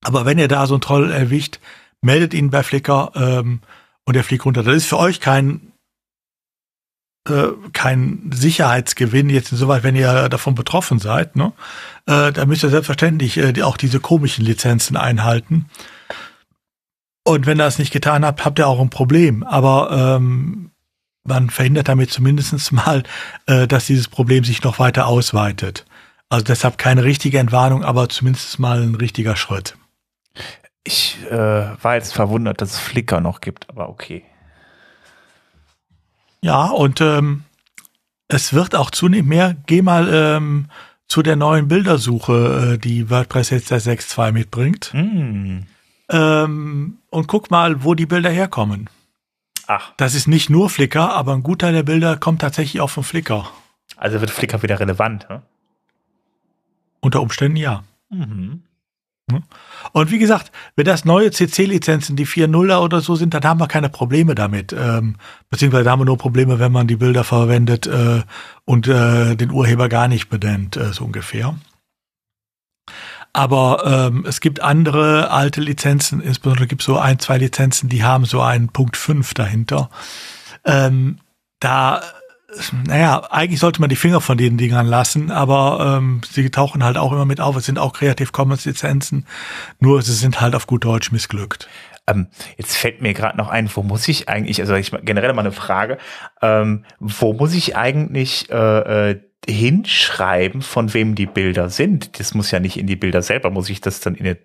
Aber wenn ihr da so einen Troll erwischt, meldet ihn bei Flickr ähm, und er fliegt runter. Das ist für euch kein äh, kein Sicherheitsgewinn jetzt insoweit, wenn ihr davon betroffen seid. Ne? Äh, da müsst ihr selbstverständlich äh, die, auch diese komischen Lizenzen einhalten. Und wenn ihr das nicht getan habt, habt ihr auch ein Problem. Aber ähm, man verhindert damit zumindest mal, äh, dass dieses Problem sich noch weiter ausweitet. Also deshalb keine richtige Entwarnung, aber zumindest mal ein richtiger Schritt. Ich äh, war jetzt verwundert, dass es Flickr noch gibt, aber okay. Ja, und ähm, es wird auch zunehmend mehr. Geh mal ähm, zu der neuen Bildersuche, äh, die WordPress jetzt der 6.2 mitbringt. Mm. Ähm, und guck mal, wo die Bilder herkommen. Ach. Das ist nicht nur Flickr, aber ein Gutteil der Bilder kommt tatsächlich auch von Flickr. Also wird Flickr wieder relevant, ne? Unter Umständen ja. Mhm. Ne? Und wie gesagt, wenn das neue CC-Lizenzen, die 4.0er oder so sind, dann haben wir keine Probleme damit. Ähm, beziehungsweise haben wir nur Probleme, wenn man die Bilder verwendet äh, und äh, den Urheber gar nicht benennt, äh, so ungefähr. Aber ähm, es gibt andere alte Lizenzen, insbesondere gibt es so ein, zwei Lizenzen, die haben so einen Punkt 5 dahinter. Ähm, da naja, eigentlich sollte man die Finger von den Dingern lassen, aber ähm, sie tauchen halt auch immer mit auf. Es sind auch Creative Commons Lizenzen, nur sie sind halt auf gut Deutsch missglückt. Ähm, jetzt fällt mir gerade noch ein, wo muss ich eigentlich, also ich generell mal eine Frage, ähm, wo muss ich eigentlich äh, äh, hinschreiben, von wem die Bilder sind? Das muss ja nicht in die Bilder selber, muss ich das dann in eine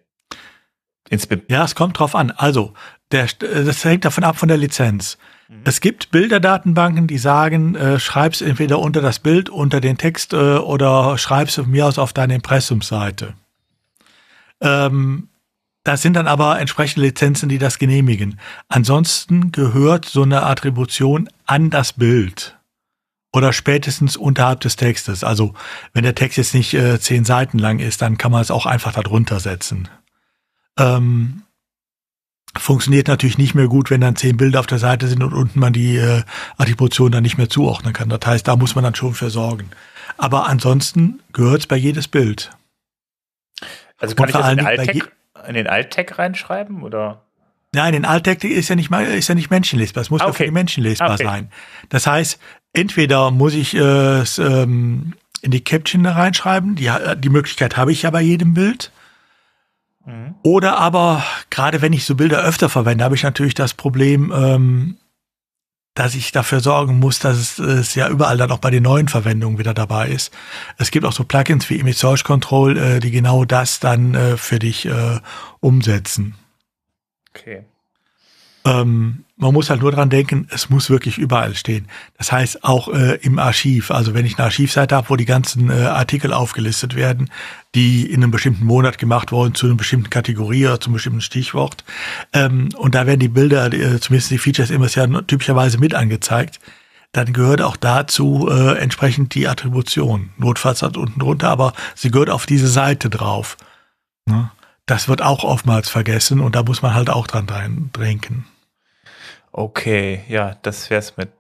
ins Be ja, es kommt drauf an. Also, der, das hängt davon ab von der Lizenz. Es gibt Bilderdatenbanken, die sagen, äh, schreib's entweder unter das Bild, unter den Text äh, oder schreib's von mir aus auf deine Impressumseite. Ähm, das sind dann aber entsprechende Lizenzen, die das genehmigen. Ansonsten gehört so eine Attribution an das Bild oder spätestens unterhalb des Textes. Also wenn der Text jetzt nicht äh, zehn Seiten lang ist, dann kann man es auch einfach darunter setzen. Ähm, Funktioniert natürlich nicht mehr gut, wenn dann zehn Bilder auf der Seite sind und unten man die äh, Attribution dann nicht mehr zuordnen kann. Das heißt, da muss man dann schon versorgen. Aber ansonsten gehört es bei jedes Bild. Also kann und ich das in, Alt in den Alt-Tag reinschreiben oder? Nein, in Alttext ist ja nicht mal, ist ja nicht menschenlesbar. Es muss okay. ja für die Menschen lesbar okay. sein. Das heißt, entweder muss ich äh, es ähm, in die Caption da reinschreiben, die, die Möglichkeit habe ich ja bei jedem Bild. Mhm. Oder aber, gerade wenn ich so Bilder öfter verwende, habe ich natürlich das Problem, ähm, dass ich dafür sorgen muss, dass es, es ja überall dann auch bei den neuen Verwendungen wieder dabei ist. Es gibt auch so Plugins wie Image Search Control, äh, die genau das dann äh, für dich äh, umsetzen. Okay. Ähm, man muss halt nur dran denken, es muss wirklich überall stehen. Das heißt auch äh, im Archiv. Also wenn ich eine Archivseite habe, wo die ganzen äh, Artikel aufgelistet werden, die in einem bestimmten Monat gemacht wurden, zu einer bestimmten Kategorie oder zum bestimmten Stichwort. Ähm, und da werden die Bilder, äh, zumindest die Features immer ja typischerweise mit angezeigt. Dann gehört auch dazu äh, entsprechend die Attribution. Notfalls hat unten drunter, aber sie gehört auf diese Seite drauf. Ne? Das wird auch oftmals vergessen und da muss man halt auch dran denken. Okay, ja, das wäre es mit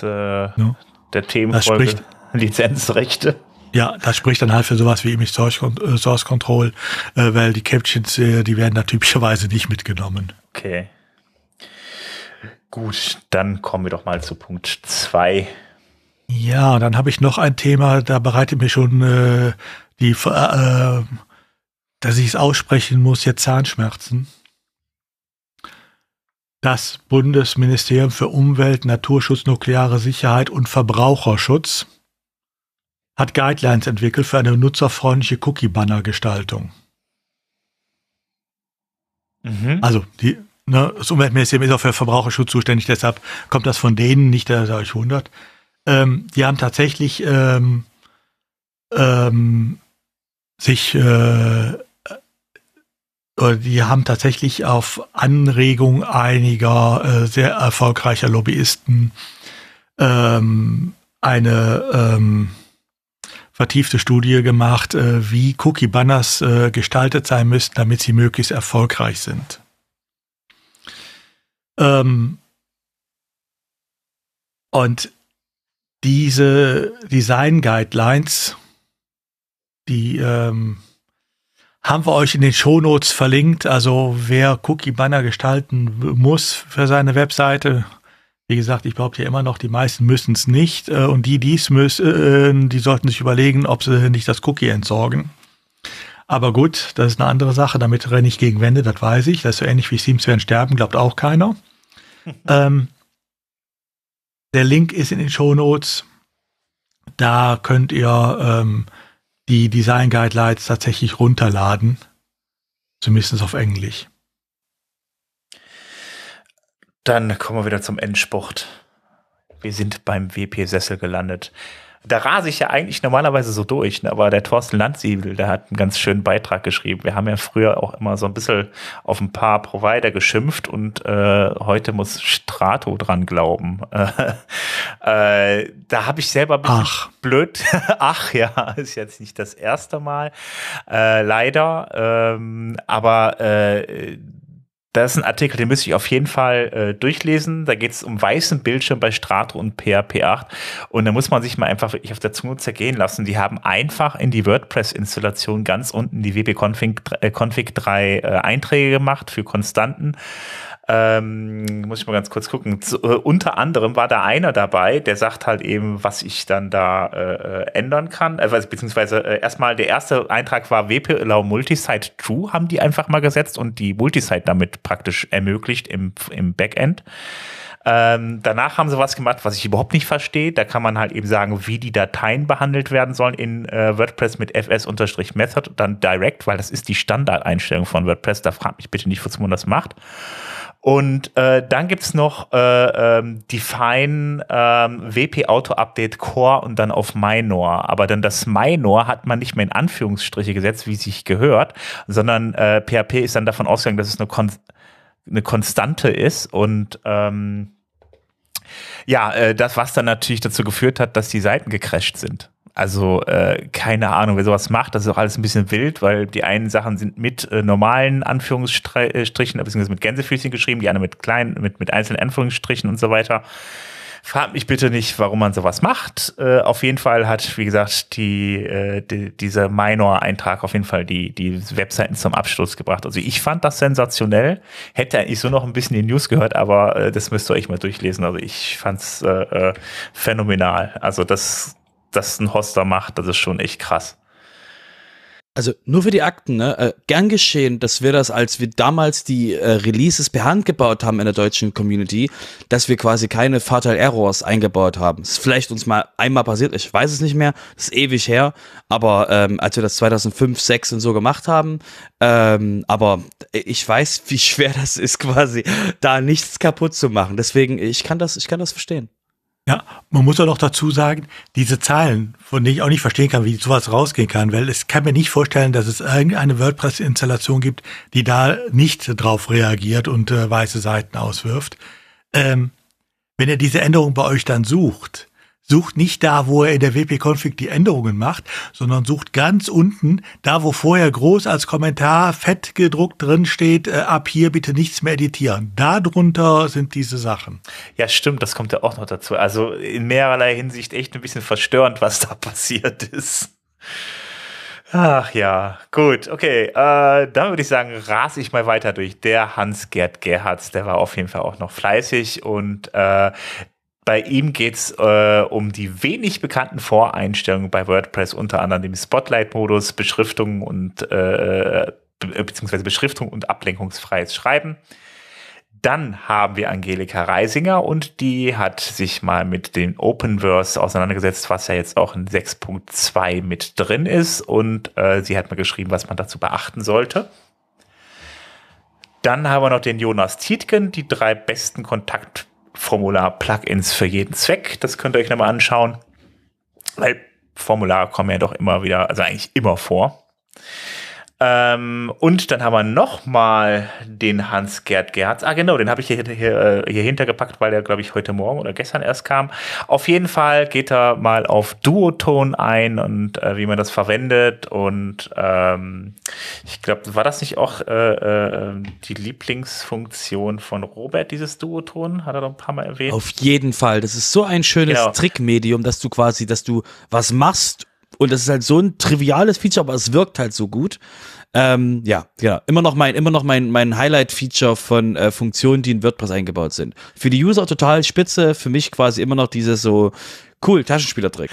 äh, ja. der Themenfolge Lizenzrechte. Ja, das spricht dann halt für sowas wie Image Source, äh, Source Control, äh, weil die Captions, äh, die werden da typischerweise nicht mitgenommen. Okay. Gut, dann kommen wir doch mal zu Punkt zwei. Ja, dann habe ich noch ein Thema, da bereitet mir schon äh, die, dass ich es aussprechen muss, jetzt Zahnschmerzen das Bundesministerium für Umwelt, Naturschutz, nukleare Sicherheit und Verbraucherschutz hat Guidelines entwickelt für eine nutzerfreundliche Cookie-Banner-Gestaltung. Mhm. Also die, ne, das Umweltministerium ist auch für Verbraucherschutz zuständig, deshalb kommt das von denen, nicht der euch wundert. Ähm, die haben tatsächlich ähm, ähm, sich äh, die haben tatsächlich auf Anregung einiger äh, sehr erfolgreicher Lobbyisten ähm, eine ähm, vertiefte Studie gemacht, äh, wie Cookie-Banners äh, gestaltet sein müssten, damit sie möglichst erfolgreich sind. Ähm, und diese Design Guidelines, die ähm, haben wir euch in den Shownotes verlinkt. Also wer Cookie Banner gestalten muss für seine Webseite, wie gesagt, ich behaupte ja immer noch, die meisten müssen es nicht. Äh, und die, die es müssen, äh, die sollten sich überlegen, ob sie nicht das Cookie entsorgen. Aber gut, das ist eine andere Sache. Damit renne ich gegen Wände, das weiß ich. Das ist so ähnlich wie Teams werden sterben, glaubt auch keiner. ähm, der Link ist in den Shownotes. Da könnt ihr ähm, die Design Guidelines tatsächlich runterladen. Zumindest auf Englisch. Dann kommen wir wieder zum Endsport. Wir sind beim WP-Sessel gelandet da rase ich ja eigentlich normalerweise so durch, ne? aber der Thorsten Landsiebel, der hat einen ganz schönen Beitrag geschrieben. Wir haben ja früher auch immer so ein bisschen auf ein paar Provider geschimpft und äh, heute muss Strato dran glauben. äh, da habe ich selber ein bisschen Ach. blöd. Ach ja, ist jetzt nicht das erste Mal, äh, leider. Ähm, aber äh, das ist ein Artikel, den müsste ich auf jeden Fall äh, durchlesen. Da geht es um weißen Bildschirm bei Strato und PHP 8. Und da muss man sich mal einfach wirklich auf der Zunge zergehen lassen. Die haben einfach in die WordPress-Installation ganz unten die wp-config äh, config 3 äh, Einträge gemacht für Konstanten. Ähm, muss ich mal ganz kurz gucken. Zu, äh, unter anderem war da einer dabei, der sagt halt eben, was ich dann da äh, äh ändern kann. Äh, beziehungsweise äh, erstmal der erste Eintrag war WP Allow Multisite True, haben die einfach mal gesetzt und die Multisite damit praktisch ermöglicht im, im Backend. Ähm, danach haben sie was gemacht, was ich überhaupt nicht verstehe. Da kann man halt eben sagen, wie die Dateien behandelt werden sollen in äh, WordPress mit fs-method, dann direct, weil das ist die Standardeinstellung von WordPress. Da fragt mich bitte nicht, wozu man das macht. Und äh, dann gibt's noch äh, ähm, Define ähm, WP Auto Update Core und dann auf Minor. Aber dann das Minor hat man nicht mehr in Anführungsstriche gesetzt, wie sich gehört, sondern äh, PHP ist dann davon ausgegangen, dass es eine, Kon eine Konstante ist und ähm, ja, äh, das, was dann natürlich dazu geführt hat, dass die Seiten gecrashed sind. Also äh, keine Ahnung, wer sowas macht, das ist auch alles ein bisschen wild, weil die einen Sachen sind mit äh, normalen Anführungsstrichen, beziehungsweise mit Gänsefüßchen geschrieben, die anderen mit kleinen, mit, mit einzelnen Anführungsstrichen und so weiter. fragt mich bitte nicht, warum man sowas macht. Äh, auf jeden Fall hat, wie gesagt, die, äh, die dieser Minor-Eintrag auf jeden Fall die, die Webseiten zum Absturz gebracht. Also ich fand das sensationell. Hätte eigentlich so noch ein bisschen die News gehört, aber äh, das müsst ihr euch mal durchlesen. Also ich fand's äh, äh, phänomenal. Also das, das ein Hoster macht, das ist schon echt krass. Also nur für die Akten, ne? Äh, gern geschehen, dass wir das, als wir damals die äh, Releases per Hand gebaut haben in der deutschen Community, dass wir quasi keine Fatal Errors eingebaut haben. Das ist vielleicht uns mal einmal passiert, ich weiß es nicht mehr, das ist ewig her, aber ähm, als wir das 2005, 6 und so gemacht haben, ähm, aber ich weiß, wie schwer das ist, quasi da nichts kaputt zu machen. Deswegen, ich kann das, ich kann das verstehen. Ja, man muss auch noch dazu sagen, diese Zahlen, von denen ich auch nicht verstehen kann, wie sowas rausgehen kann, weil es kann mir nicht vorstellen, dass es irgendeine WordPress-Installation gibt, die da nicht drauf reagiert und äh, weiße Seiten auswirft. Ähm, wenn ihr diese Änderung bei euch dann sucht, sucht nicht da, wo er in der WP-Config die Änderungen macht, sondern sucht ganz unten, da wo vorher groß als Kommentar fett gedruckt drin steht, äh, ab hier bitte nichts mehr editieren. Darunter sind diese Sachen. Ja, stimmt, das kommt ja auch noch dazu. Also in mehrerlei Hinsicht echt ein bisschen verstörend, was da passiert ist. Ach ja, gut, okay. Äh, dann würde ich sagen, rase ich mal weiter durch. Der Hans-Gerd Gerhards, der war auf jeden Fall auch noch fleißig und äh, bei ihm geht es äh, um die wenig bekannten Voreinstellungen bei WordPress, unter anderem dem Spotlight-Modus, Beschriftung und äh, beziehungsweise Beschriftung und ablenkungsfreies Schreiben. Dann haben wir Angelika Reisinger und die hat sich mal mit dem Openverse auseinandergesetzt, was ja jetzt auch in 6.2 mit drin ist. Und äh, sie hat mal geschrieben, was man dazu beachten sollte. Dann haben wir noch den Jonas Tietgen, die drei besten Kontakt Formular-Plugins für jeden Zweck. Das könnt ihr euch nochmal anschauen. Weil Formulare kommen ja doch immer wieder, also eigentlich immer vor. Ähm, und dann haben wir noch mal den Hans-Gerd Gerhards. Ah, genau, den habe ich hier, hier, hier hintergepackt, weil der, glaube ich, heute Morgen oder gestern erst kam. Auf jeden Fall geht er mal auf Duoton ein und äh, wie man das verwendet. Und ähm, ich glaube, war das nicht auch äh, äh, die Lieblingsfunktion von Robert, dieses Duoton? Hat er doch ein paar Mal erwähnt. Auf jeden Fall. Das ist so ein schönes genau. Trickmedium, dass du quasi, dass du was machst und das ist halt so ein triviales Feature, aber es wirkt halt so gut. Ähm, ja, ja, immer noch mein, immer noch mein, mein Highlight-Feature von äh, Funktionen, die in WordPress eingebaut sind. Für die User total spitze, für mich quasi immer noch dieses so cool Taschenspielertrick.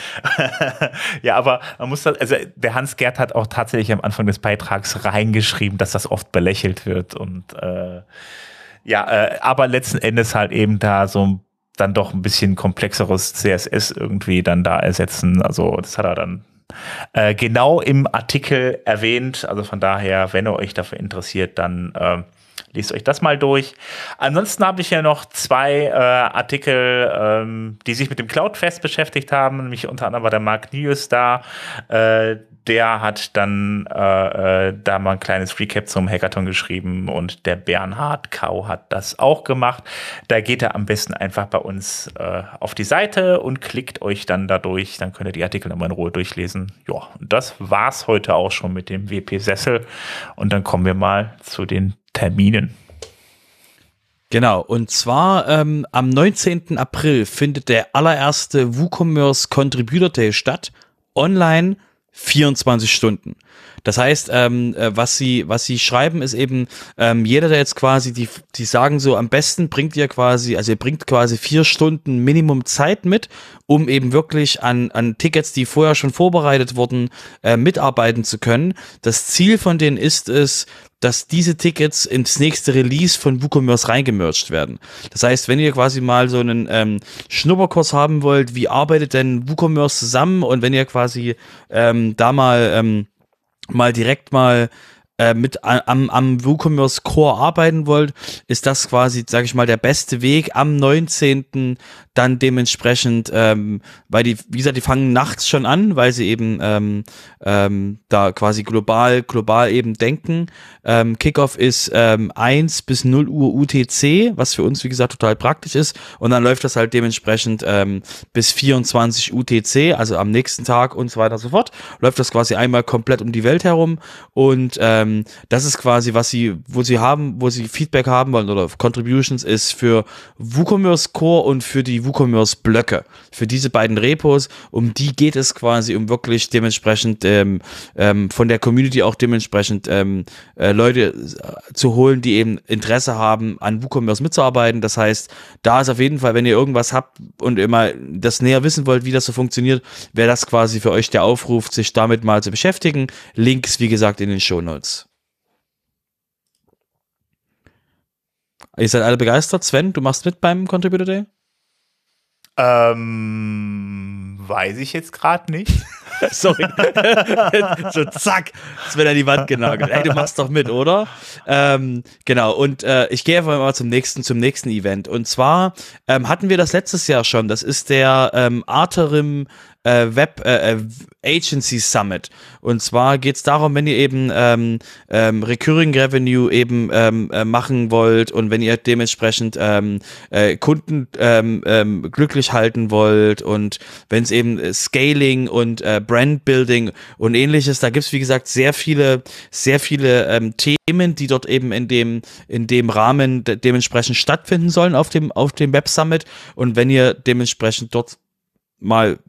ja, aber man muss das, also der Hans Gerd hat auch tatsächlich am Anfang des Beitrags reingeschrieben, dass das oft belächelt wird und äh, ja, äh, aber letzten Endes halt eben da so dann doch ein bisschen komplexeres CSS irgendwie dann da ersetzen. Also das hat er dann äh, genau im Artikel erwähnt. Also von daher, wenn ihr euch dafür interessiert, dann äh, lest euch das mal durch. Ansonsten habe ich ja noch zwei äh, Artikel, ähm, die sich mit dem Cloudfest beschäftigt haben. Nämlich unter anderem war der Mark News da. Äh, der hat dann äh, äh, da mal ein kleines Recap zum Hackathon geschrieben und der Bernhard Kau hat das auch gemacht. Da geht er am besten einfach bei uns äh, auf die Seite und klickt euch dann dadurch. Dann könnt ihr die Artikel nochmal in Ruhe durchlesen. Ja, und das war's heute auch schon mit dem WP-Sessel. Und dann kommen wir mal zu den Terminen. Genau, und zwar ähm, am 19. April findet der allererste WooCommerce Contributor Day statt, online 24 Stunden. Das heißt, ähm, äh, was sie, was sie schreiben, ist eben, ähm, jeder, der jetzt quasi, die, die sagen so, am besten bringt ihr quasi, also ihr bringt quasi vier Stunden Minimum Zeit mit, um eben wirklich an, an Tickets, die vorher schon vorbereitet wurden, äh, mitarbeiten zu können. Das Ziel von denen ist es, dass diese Tickets ins nächste Release von WooCommerce reingemerged werden. Das heißt, wenn ihr quasi mal so einen ähm, Schnupperkurs haben wollt, wie arbeitet denn WooCommerce zusammen und wenn ihr quasi ähm, da mal ähm, mal direkt mal äh, mit am, am WooCommerce Core arbeiten wollt, ist das quasi, sage ich mal, der beste Weg am 19. dann dementsprechend, ähm, weil die, wie gesagt, die fangen nachts schon an, weil sie eben ähm, ähm, da quasi global, global eben denken. Ähm, Kickoff ist ähm, 1 bis 0 Uhr UTC, was für uns, wie gesagt, total praktisch ist. Und dann läuft das halt dementsprechend ähm, bis 24 UTC, also am nächsten Tag und so weiter und so fort. Läuft das quasi einmal komplett um die Welt herum und ähm, das ist quasi, was sie, wo sie haben, wo sie Feedback haben wollen oder Contributions ist für WooCommerce Core und für die WooCommerce Blöcke. Für diese beiden Repos, um die geht es quasi, um wirklich dementsprechend ähm, ähm, von der Community auch dementsprechend ähm, äh, Leute äh, zu holen, die eben Interesse haben, an WooCommerce mitzuarbeiten. Das heißt, da ist auf jeden Fall, wenn ihr irgendwas habt und immer das näher wissen wollt, wie das so funktioniert, wäre das quasi für euch der Aufruf, sich damit mal zu beschäftigen. Links, wie gesagt, in den Show Notes. Ihr seid alle begeistert. Sven, du machst mit beim Contributor Day? Ähm, weiß ich jetzt gerade nicht. Sorry. so zack, Sven an die Wand genagelt. Ey, du machst doch mit, oder? Ähm, genau, und äh, ich gehe einfach mal zum nächsten, zum nächsten Event. Und zwar ähm, hatten wir das letztes Jahr schon. Das ist der ähm, Arterim äh, Web äh, äh, Agency Summit. Und zwar geht es darum, wenn ihr eben ähm, ähm, Recurring Revenue eben ähm, äh, machen wollt und wenn ihr dementsprechend ähm, äh, Kunden ähm, ähm, glücklich halten wollt und wenn es eben Scaling und äh, Brand Building und ähnliches, da gibt's wie gesagt sehr viele, sehr viele Themen, die dort eben in dem, in dem Rahmen de dementsprechend stattfinden sollen auf dem, auf dem Web Summit. Und wenn ihr dementsprechend dort mal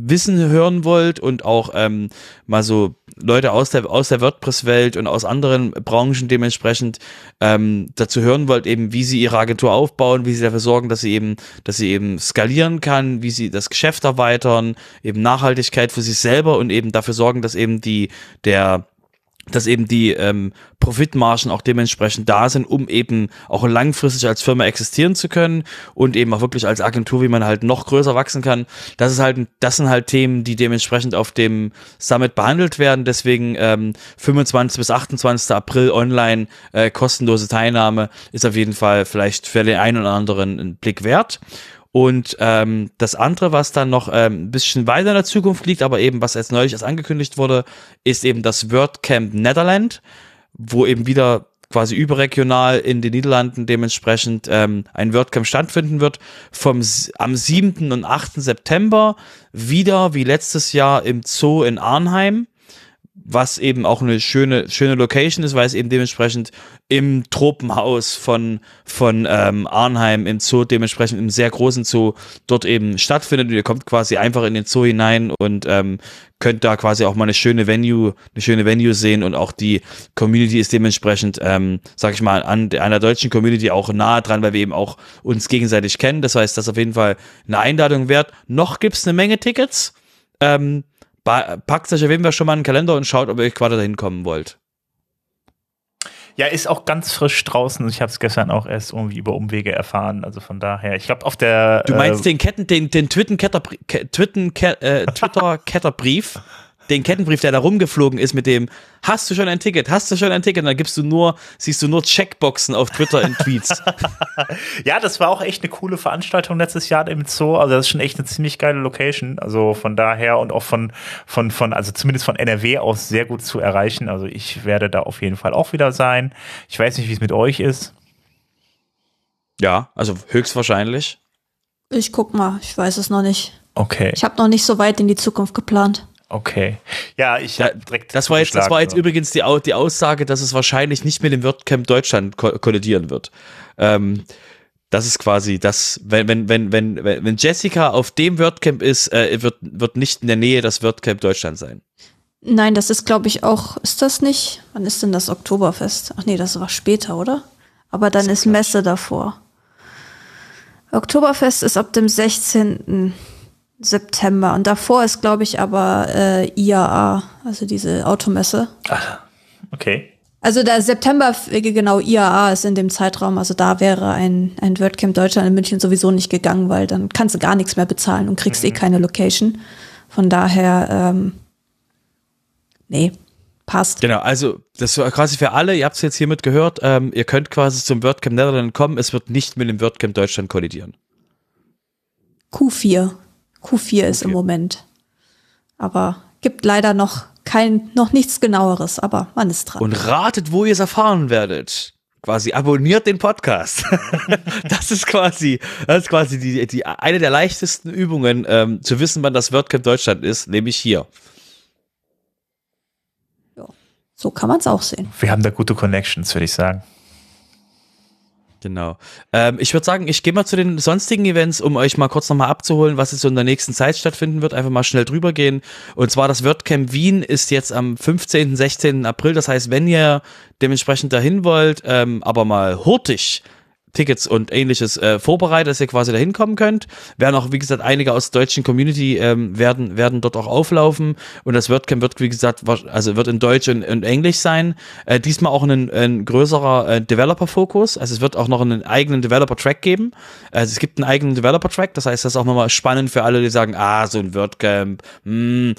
Wissen hören wollt und auch ähm, mal so Leute aus der aus der WordPress-Welt und aus anderen Branchen dementsprechend ähm, dazu hören wollt, eben wie sie ihre Agentur aufbauen, wie sie dafür sorgen, dass sie eben, dass sie eben skalieren kann, wie sie das Geschäft erweitern, eben Nachhaltigkeit für sich selber und eben dafür sorgen, dass eben die der dass eben die ähm, Profitmargen auch dementsprechend da sind, um eben auch langfristig als Firma existieren zu können und eben auch wirklich als Agentur, wie man halt noch größer wachsen kann. Das ist halt, das sind halt Themen, die dementsprechend auf dem Summit behandelt werden. Deswegen ähm, 25 bis 28. April online äh, kostenlose Teilnahme ist auf jeden Fall vielleicht für den einen oder anderen einen Blick wert. Und ähm, das andere, was dann noch ähm, ein bisschen weiter in der Zukunft liegt, aber eben was jetzt neulich erst angekündigt wurde, ist eben das WordCamp Netherland, wo eben wieder quasi überregional in den Niederlanden dementsprechend ähm, ein WordCamp stattfinden wird. Vom, am 7. und 8. September wieder wie letztes Jahr im Zoo in Arnheim was eben auch eine schöne, schöne Location ist, weil es eben dementsprechend im Tropenhaus von, von ähm, Arnheim im Zoo, dementsprechend im sehr großen Zoo, dort eben stattfindet. Und ihr kommt quasi einfach in den Zoo hinein und ähm, könnt da quasi auch mal eine schöne Venue, eine schöne Venue sehen und auch die Community ist dementsprechend, ähm, sag ich mal, an einer deutschen Community auch nahe dran, weil wir eben auch uns gegenseitig kennen. Das heißt, das ist auf jeden Fall eine Einladung wert. Noch gibt's eine Menge Tickets. Ähm, packt euch auf jeden Fall schon mal einen Kalender und schaut, ob ihr gerade dahin kommen wollt. Ja, ist auch ganz frisch draußen. Ich habe es gestern auch erst irgendwie über Umwege erfahren. Also von daher, ich glaube auf der. Du meinst äh, den Ketten, den, den Twitter-Ketterbrief? Twitter, Twitter den Kettenbrief, der da rumgeflogen ist mit dem, hast du schon ein Ticket, hast du schon ein Ticket, und dann gibst du nur, siehst du nur Checkboxen auf Twitter in Tweets. ja, das war auch echt eine coole Veranstaltung letztes Jahr im Zoo, also das ist schon echt eine ziemlich geile Location, also von daher und auch von, von, von, also zumindest von NRW aus sehr gut zu erreichen, also ich werde da auf jeden Fall auch wieder sein. Ich weiß nicht, wie es mit euch ist. Ja, also höchstwahrscheinlich. Ich guck mal, ich weiß es noch nicht. Okay. Ich habe noch nicht so weit in die Zukunft geplant. Okay. Ja, ich ja, direkt. Das war jetzt, das war jetzt so. übrigens die, die Aussage, dass es wahrscheinlich nicht mit dem WordCamp Deutschland ko kollidieren wird. Ähm, das ist quasi das, wenn, wenn, wenn, wenn, wenn Jessica auf dem WordCamp ist, äh, wird, wird nicht in der Nähe das WordCamp Deutschland sein. Nein, das ist, glaube ich, auch, ist das nicht? Wann ist denn das Oktoberfest? Ach nee, das war später, oder? Aber dann ist, ist Messe davor. Oktoberfest ist ab dem 16. September. Und davor ist, glaube ich, aber äh, IAA, also diese Automesse. Ach, okay. Also der September, genau, IAA ist in dem Zeitraum, also da wäre ein, ein WordCamp Deutschland in München sowieso nicht gegangen, weil dann kannst du gar nichts mehr bezahlen und kriegst eh mhm. eh keine Location. Von daher, ähm, nee, passt. Genau, also das war quasi für alle, ihr habt es jetzt hiermit gehört, ähm, ihr könnt quasi zum WordCamp Netherlands kommen, es wird nicht mit dem WordCamp Deutschland kollidieren. Q4 Q4 ist im Moment. Aber gibt leider noch kein, noch nichts genaueres, aber man ist dran. Und ratet, wo ihr es erfahren werdet. Quasi abonniert den Podcast. das ist quasi, das ist quasi die, die, eine der leichtesten Übungen, ähm, zu wissen, wann das WordCamp Deutschland ist, nämlich hier. So kann man es auch sehen. Wir haben da gute Connections, würde ich sagen. Genau. Ähm, ich würde sagen, ich gehe mal zu den sonstigen Events, um euch mal kurz nochmal abzuholen, was jetzt so in der nächsten Zeit stattfinden wird. Einfach mal schnell drüber gehen. Und zwar das WordCamp Wien ist jetzt am 15., 16. April. Das heißt, wenn ihr dementsprechend dahin wollt, ähm, aber mal hurtig Tickets und ähnliches äh, vorbereitet, dass ihr quasi da hinkommen könnt. Werden auch, wie gesagt, einige aus der deutschen Community ähm, werden, werden dort auch auflaufen. Und das WordCamp wird, wie gesagt, also wird in Deutsch und, und Englisch sein. Äh, diesmal auch ein, ein größerer äh, Developer-Fokus. Also es wird auch noch einen eigenen Developer-Track geben. Also es gibt einen eigenen Developer-Track. Das heißt, das ist auch nochmal spannend für alle, die sagen, ah, so ein WordCamp, hm,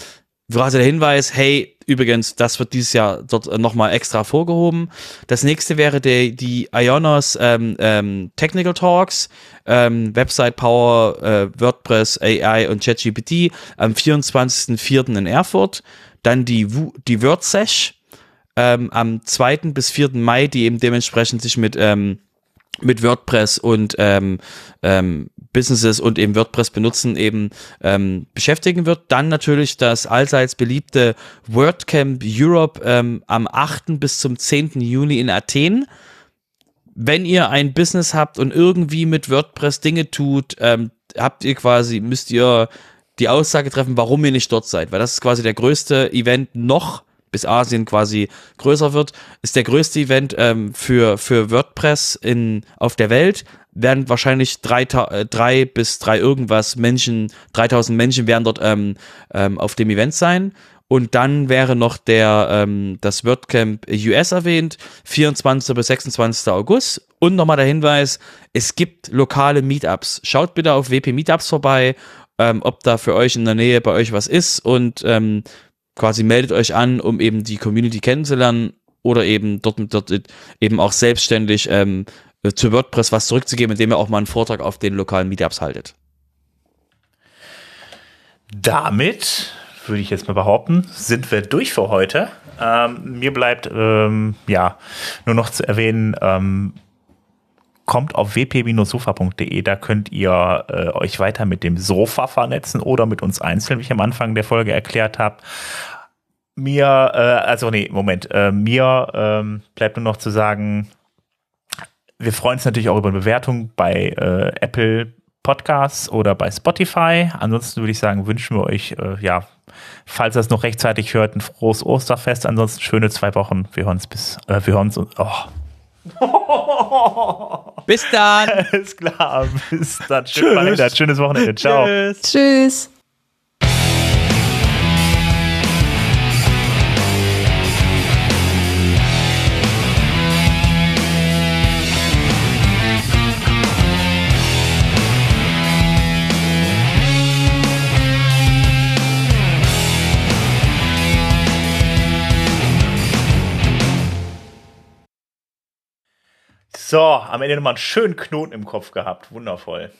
quasi der Hinweis, hey, übrigens, das wird dieses Jahr dort nochmal extra vorgehoben. Das nächste wäre die, die Ionos ähm, ähm, Technical Talks, ähm, Website Power, äh, WordPress, AI und ChatGPT am 24.04. in Erfurt. Dann die, die WordSesh ähm, am 2. bis 4. Mai, die eben dementsprechend sich mit ähm, mit WordPress und ähm, ähm, Businesses und eben WordPress benutzen eben ähm, beschäftigen wird. Dann natürlich das allseits beliebte WordCamp Europe ähm, am 8. bis zum 10. Juni in Athen. Wenn ihr ein Business habt und irgendwie mit WordPress Dinge tut, ähm, habt ihr quasi, müsst ihr die Aussage treffen, warum ihr nicht dort seid, weil das ist quasi der größte Event noch bis Asien quasi größer wird, ist der größte Event ähm, für, für WordPress in, auf der Welt. Werden wahrscheinlich drei, äh, drei bis drei irgendwas Menschen, 3000 Menschen werden dort ähm, ähm, auf dem Event sein. Und dann wäre noch der, ähm, das WordCamp US erwähnt, 24. bis 26. August. Und nochmal der Hinweis, es gibt lokale Meetups. Schaut bitte auf WP Meetups vorbei, ähm, ob da für euch in der Nähe bei euch was ist und ähm, quasi meldet euch an, um eben die Community kennenzulernen oder eben dort, dort eben auch selbstständig ähm, zu WordPress was zurückzugeben, indem ihr auch mal einen Vortrag auf den lokalen Meetups haltet. Damit würde ich jetzt mal behaupten, sind wir durch für heute. Ähm, mir bleibt ähm, ja nur noch zu erwähnen, ähm, kommt auf wp-sofa.de, da könnt ihr äh, euch weiter mit dem Sofa vernetzen oder mit uns einzeln, wie ich am Anfang der Folge erklärt habe. Mir, äh, also nee, Moment, äh, mir ähm, bleibt nur noch zu sagen, wir freuen uns natürlich auch über eine Bewertung bei äh, Apple Podcasts oder bei Spotify. Ansonsten würde ich sagen, wünschen wir euch, äh, ja, falls ihr es noch rechtzeitig hört, ein frohes Osterfest. Ansonsten schöne zwei Wochen. Wir hören uns bis, äh, wir hören uns, oh, bis dann. Alles klar. Bis dann. Tschüss. Schönes Wochenende. Ciao. Tschüss. Tschüss. So, am Ende nochmal einen schönen Knoten im Kopf gehabt. Wundervoll.